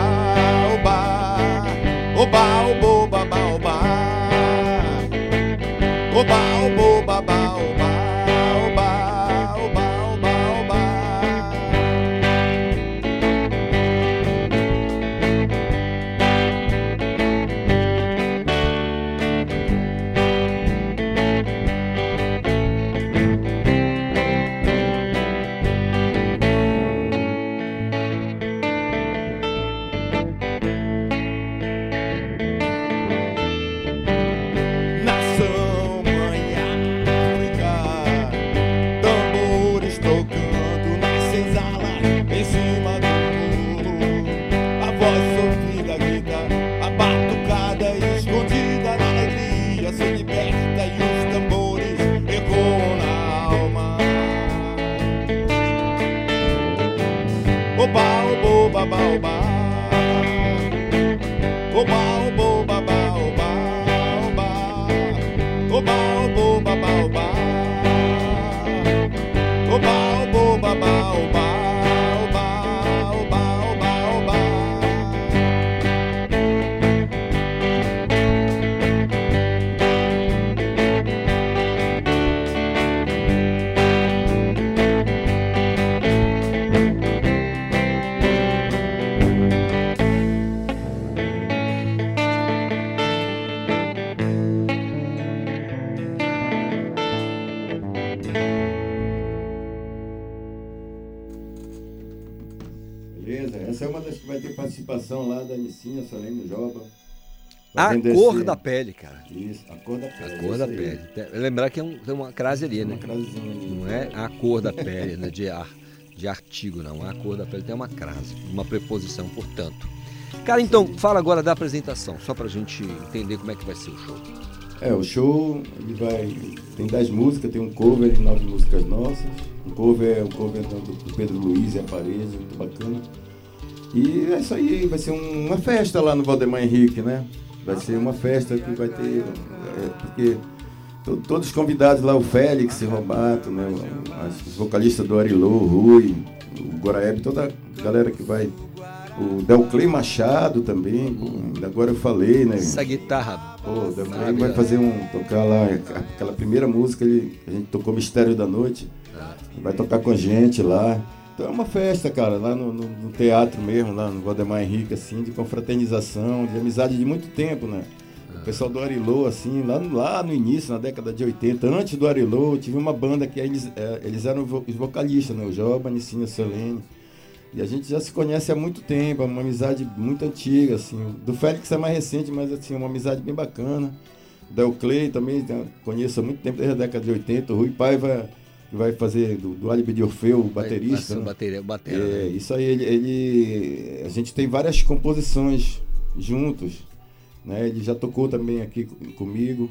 Solene Joba. A cor da pele, cara. Isso, a cor da pele. A cor da aí. pele. Lembrar que é um- tem uma crase ali, né? Uma crasezinha ali. Não é a cor da pele, né? De, ar, de artigo, não. A cor da pele. Tem uma crase, uma preposição, portanto. Cara, então, fala agora da apresentação, só pra gente entender como é que vai ser o show. É, o show ele vai. Tem 10 músicas, tem um cover de 9 músicas nossas. Um cover é o cover do, Pedro Luiz e a parede, muito bacana. E é isso aí, vai ser um- uma festa lá no Valdemar Henrique, né? Vai ser uma festa que vai ter. é, porque to- todos os convidados lá, o Félix Robato, né? o- os vocalistas do Arilô, o Rui, o Goraeb, toda a galera que vai. O Delclay Machado também, agora eu falei, né? Essa guitarra. Pô, o Delclay vai fazer um. tocar lá, aquela primeira música ele, a gente tocou Mistério da Noite. Ele vai tocar com a gente lá. Então é uma festa, cara, lá no, no- no teatro mesmo, lá no Valdemar Henrique, assim, de confraternização, de amizade de muito tempo, né? O pessoal do Arilô, assim, lá, no- lá no início, na década de 80, antes do Arilô, eu tive uma banda que eles, é, eles eram os vocalistas, né? O Joba, Nicinha, Solene. E a gente já se conhece há muito tempo, é uma amizade muito antiga, assim. Do Félix é mais recente, mas assim, é uma amizade bem bacana. Del Clay também né, conheço há muito tempo, desde a década de 80. O Rui Paiva, vai fazer do, do Alibi de Orfeu, o baterista. né? bateria- batera, É, né? isso aí, ele, ele- A gente tem várias composições juntos. Né? Ele já tocou também aqui co- comigo.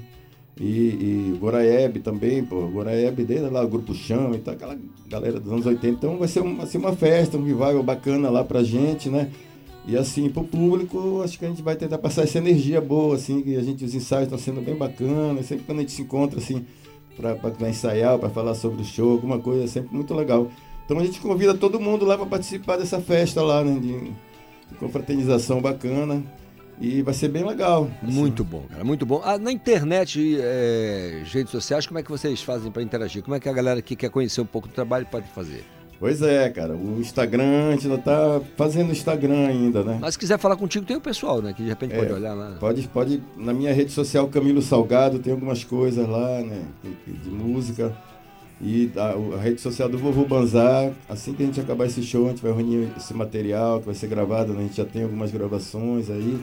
E, e o Goraeb também, pô. O Goraeb desde lá, o Grupo Chão e tal, aquela galera dos anos 80. Então vai ser, um- vai ser uma festa, um revival bacana lá pra gente, né? E assim, pro público, acho que a gente vai tentar passar essa energia boa, assim, que a gente, os ensaios estão sendo bem bacanas. Sempre quando a gente se encontra, assim, pra ensaiar, pra falar sobre o show, alguma coisa, é sempre muito legal. Então a gente convida todo mundo lá pra participar dessa festa lá, né? De, de confraternização bacana. E vai ser bem legal. Muito bom, cara, muito bom. Ah, na internet, é, redes sociais, como é que vocês fazem pra interagir? Como é que a galera que quer conhecer um pouco do trabalho pode fazer? Pois é, cara. O Instagram, a gente ainda tá fazendo Instagram ainda, né? Mas se quiser falar contigo, tem o pessoal, né? Que de repente pode É, olhar lá. Pode, pode. Na minha rede social Camilo Salgado tem algumas coisas lá, né? De, música. E a, a rede social do Vovô Banzar, assim que a gente acabar esse show, a gente vai reunir esse material que vai ser gravado, né? A gente já tem algumas gravações aí.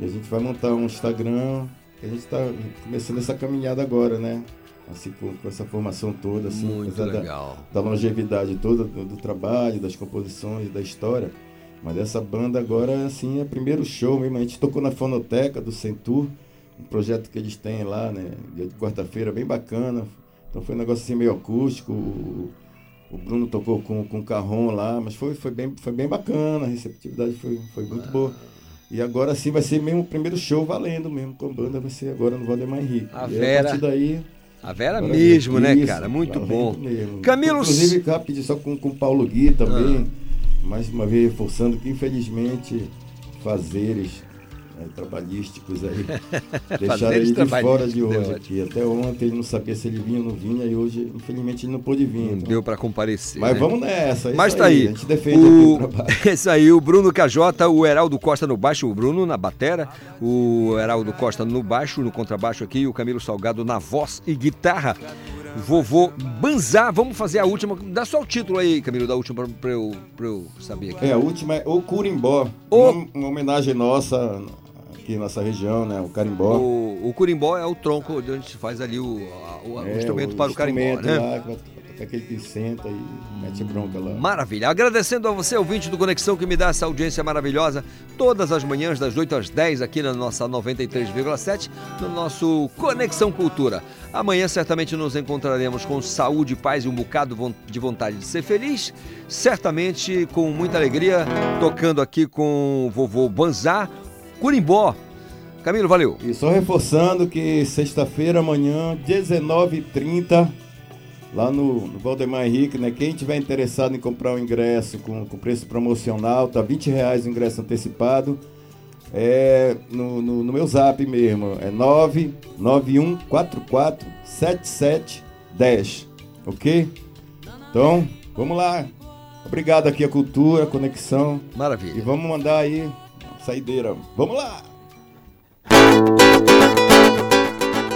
E a gente vai montar um Instagram. A gente está começando essa caminhada agora, né? Assim, com, com essa formação toda, assim, Muito apesar da- legal. Da, longevidade toda do, do trabalho, das composições, da história. Mas essa banda agora, assim, é o primeiro show mesmo. A gente tocou na Fonoteca do Centur, um projeto que eles têm lá, né? Dia de quarta-feira, bem bacana. Então foi um negócio assim meio acústico. O, o Bruno tocou com, com o Carrom lá, mas foi, foi, bem, foi bem bacana, a receptividade foi, foi muito boa. E agora sim vai ser mesmo o primeiro show valendo mesmo com a banda, vai ser agora no Valdemar Henrique. A E Vera- partir daí. A Vera agora mesmo, né, isso, cara? Muito bom. mesmo. Camilo- Inclusive, rapidinho, só com, com o Paulo Gui também. Ah. Mais uma vez reforçando que infelizmente fazeres né, trabalhísticos aí <laughs> deixaram ele de fora de hoje aqui. Até ontem ele não sabia se ele vinha ou não vinha e hoje, infelizmente, ele não pôde vir. Não então. deu pra comparecer. Mas né? vamos nessa, é Mas tá aí. A gente defende o... o trabalho. <laughs> Isso aí, o Bruno KJ, o Heraldo Costa no baixo, o Bruno na batera, o Heraldo Costa no baixo, no contrabaixo aqui, o Camilo Salgado na voz e guitarra. Vovô Banzá, vamos fazer a última. Dá só o título aí, Camilo, da última pra, pra eu, pra eu saber aqui. É, a última é o Curimbó. Uma, uma homenagem nossa aqui região, né? O carimbó. O, o curimbó é o tronco de onde se faz ali o, a- o- o É, instrumento para o carimbó, instrumento né? lá, tocar aquele que senta e mete bronca lá. Maravilha. Agradecendo a você, ouvinte do Conexão, que me dá essa audiência maravilhosa todas as manhãs, das 8 às 10, aqui na nossa 93,7, no nosso Conexão Cultura. Amanhã certamente nos encontraremos com saúde, paz e um bocado de vontade de ser feliz. Certamente com muita alegria, tocando aqui com o vovô Banzá, Curimbó. Camilo, valeu. E só reforçando que sexta-feira, amanhã, 19h30, lá no, no Valdemar Henrique, né? Quem tiver interessado em comprar o ingresso com, com preço promocional, tá 20 reais o ingresso antecipado. É no, no, no meu zap mesmo, é 991447710, ok? Então, vamos lá. Obrigado aqui a Cultura, a Conexão. Maravilha. E vamos mandar aí Saideira. Vamos lá!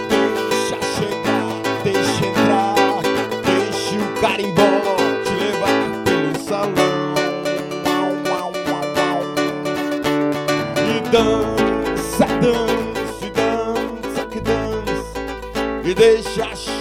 Deixa chegar, deixa entrar, deixa o carimbó te levar pelo salão. E dança, dança, dança que dança, e deixa chegar.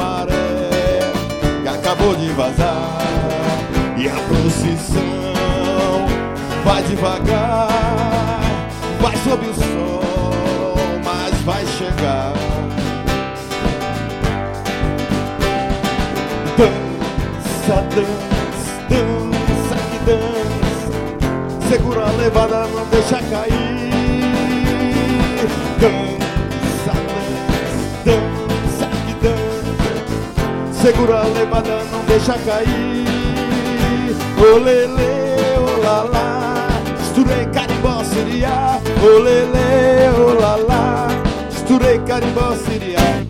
maré que acabou de vazar e a procissão vai devagar, vai sob o sol, mas vai chegar. Dança, dança, dança que dança, segura a levada, não deixa cair. Segura a levada, não deixa cair. Olele, olala, Misturei carimbó, siriá Olele, olala, Misturei carimbó, siriá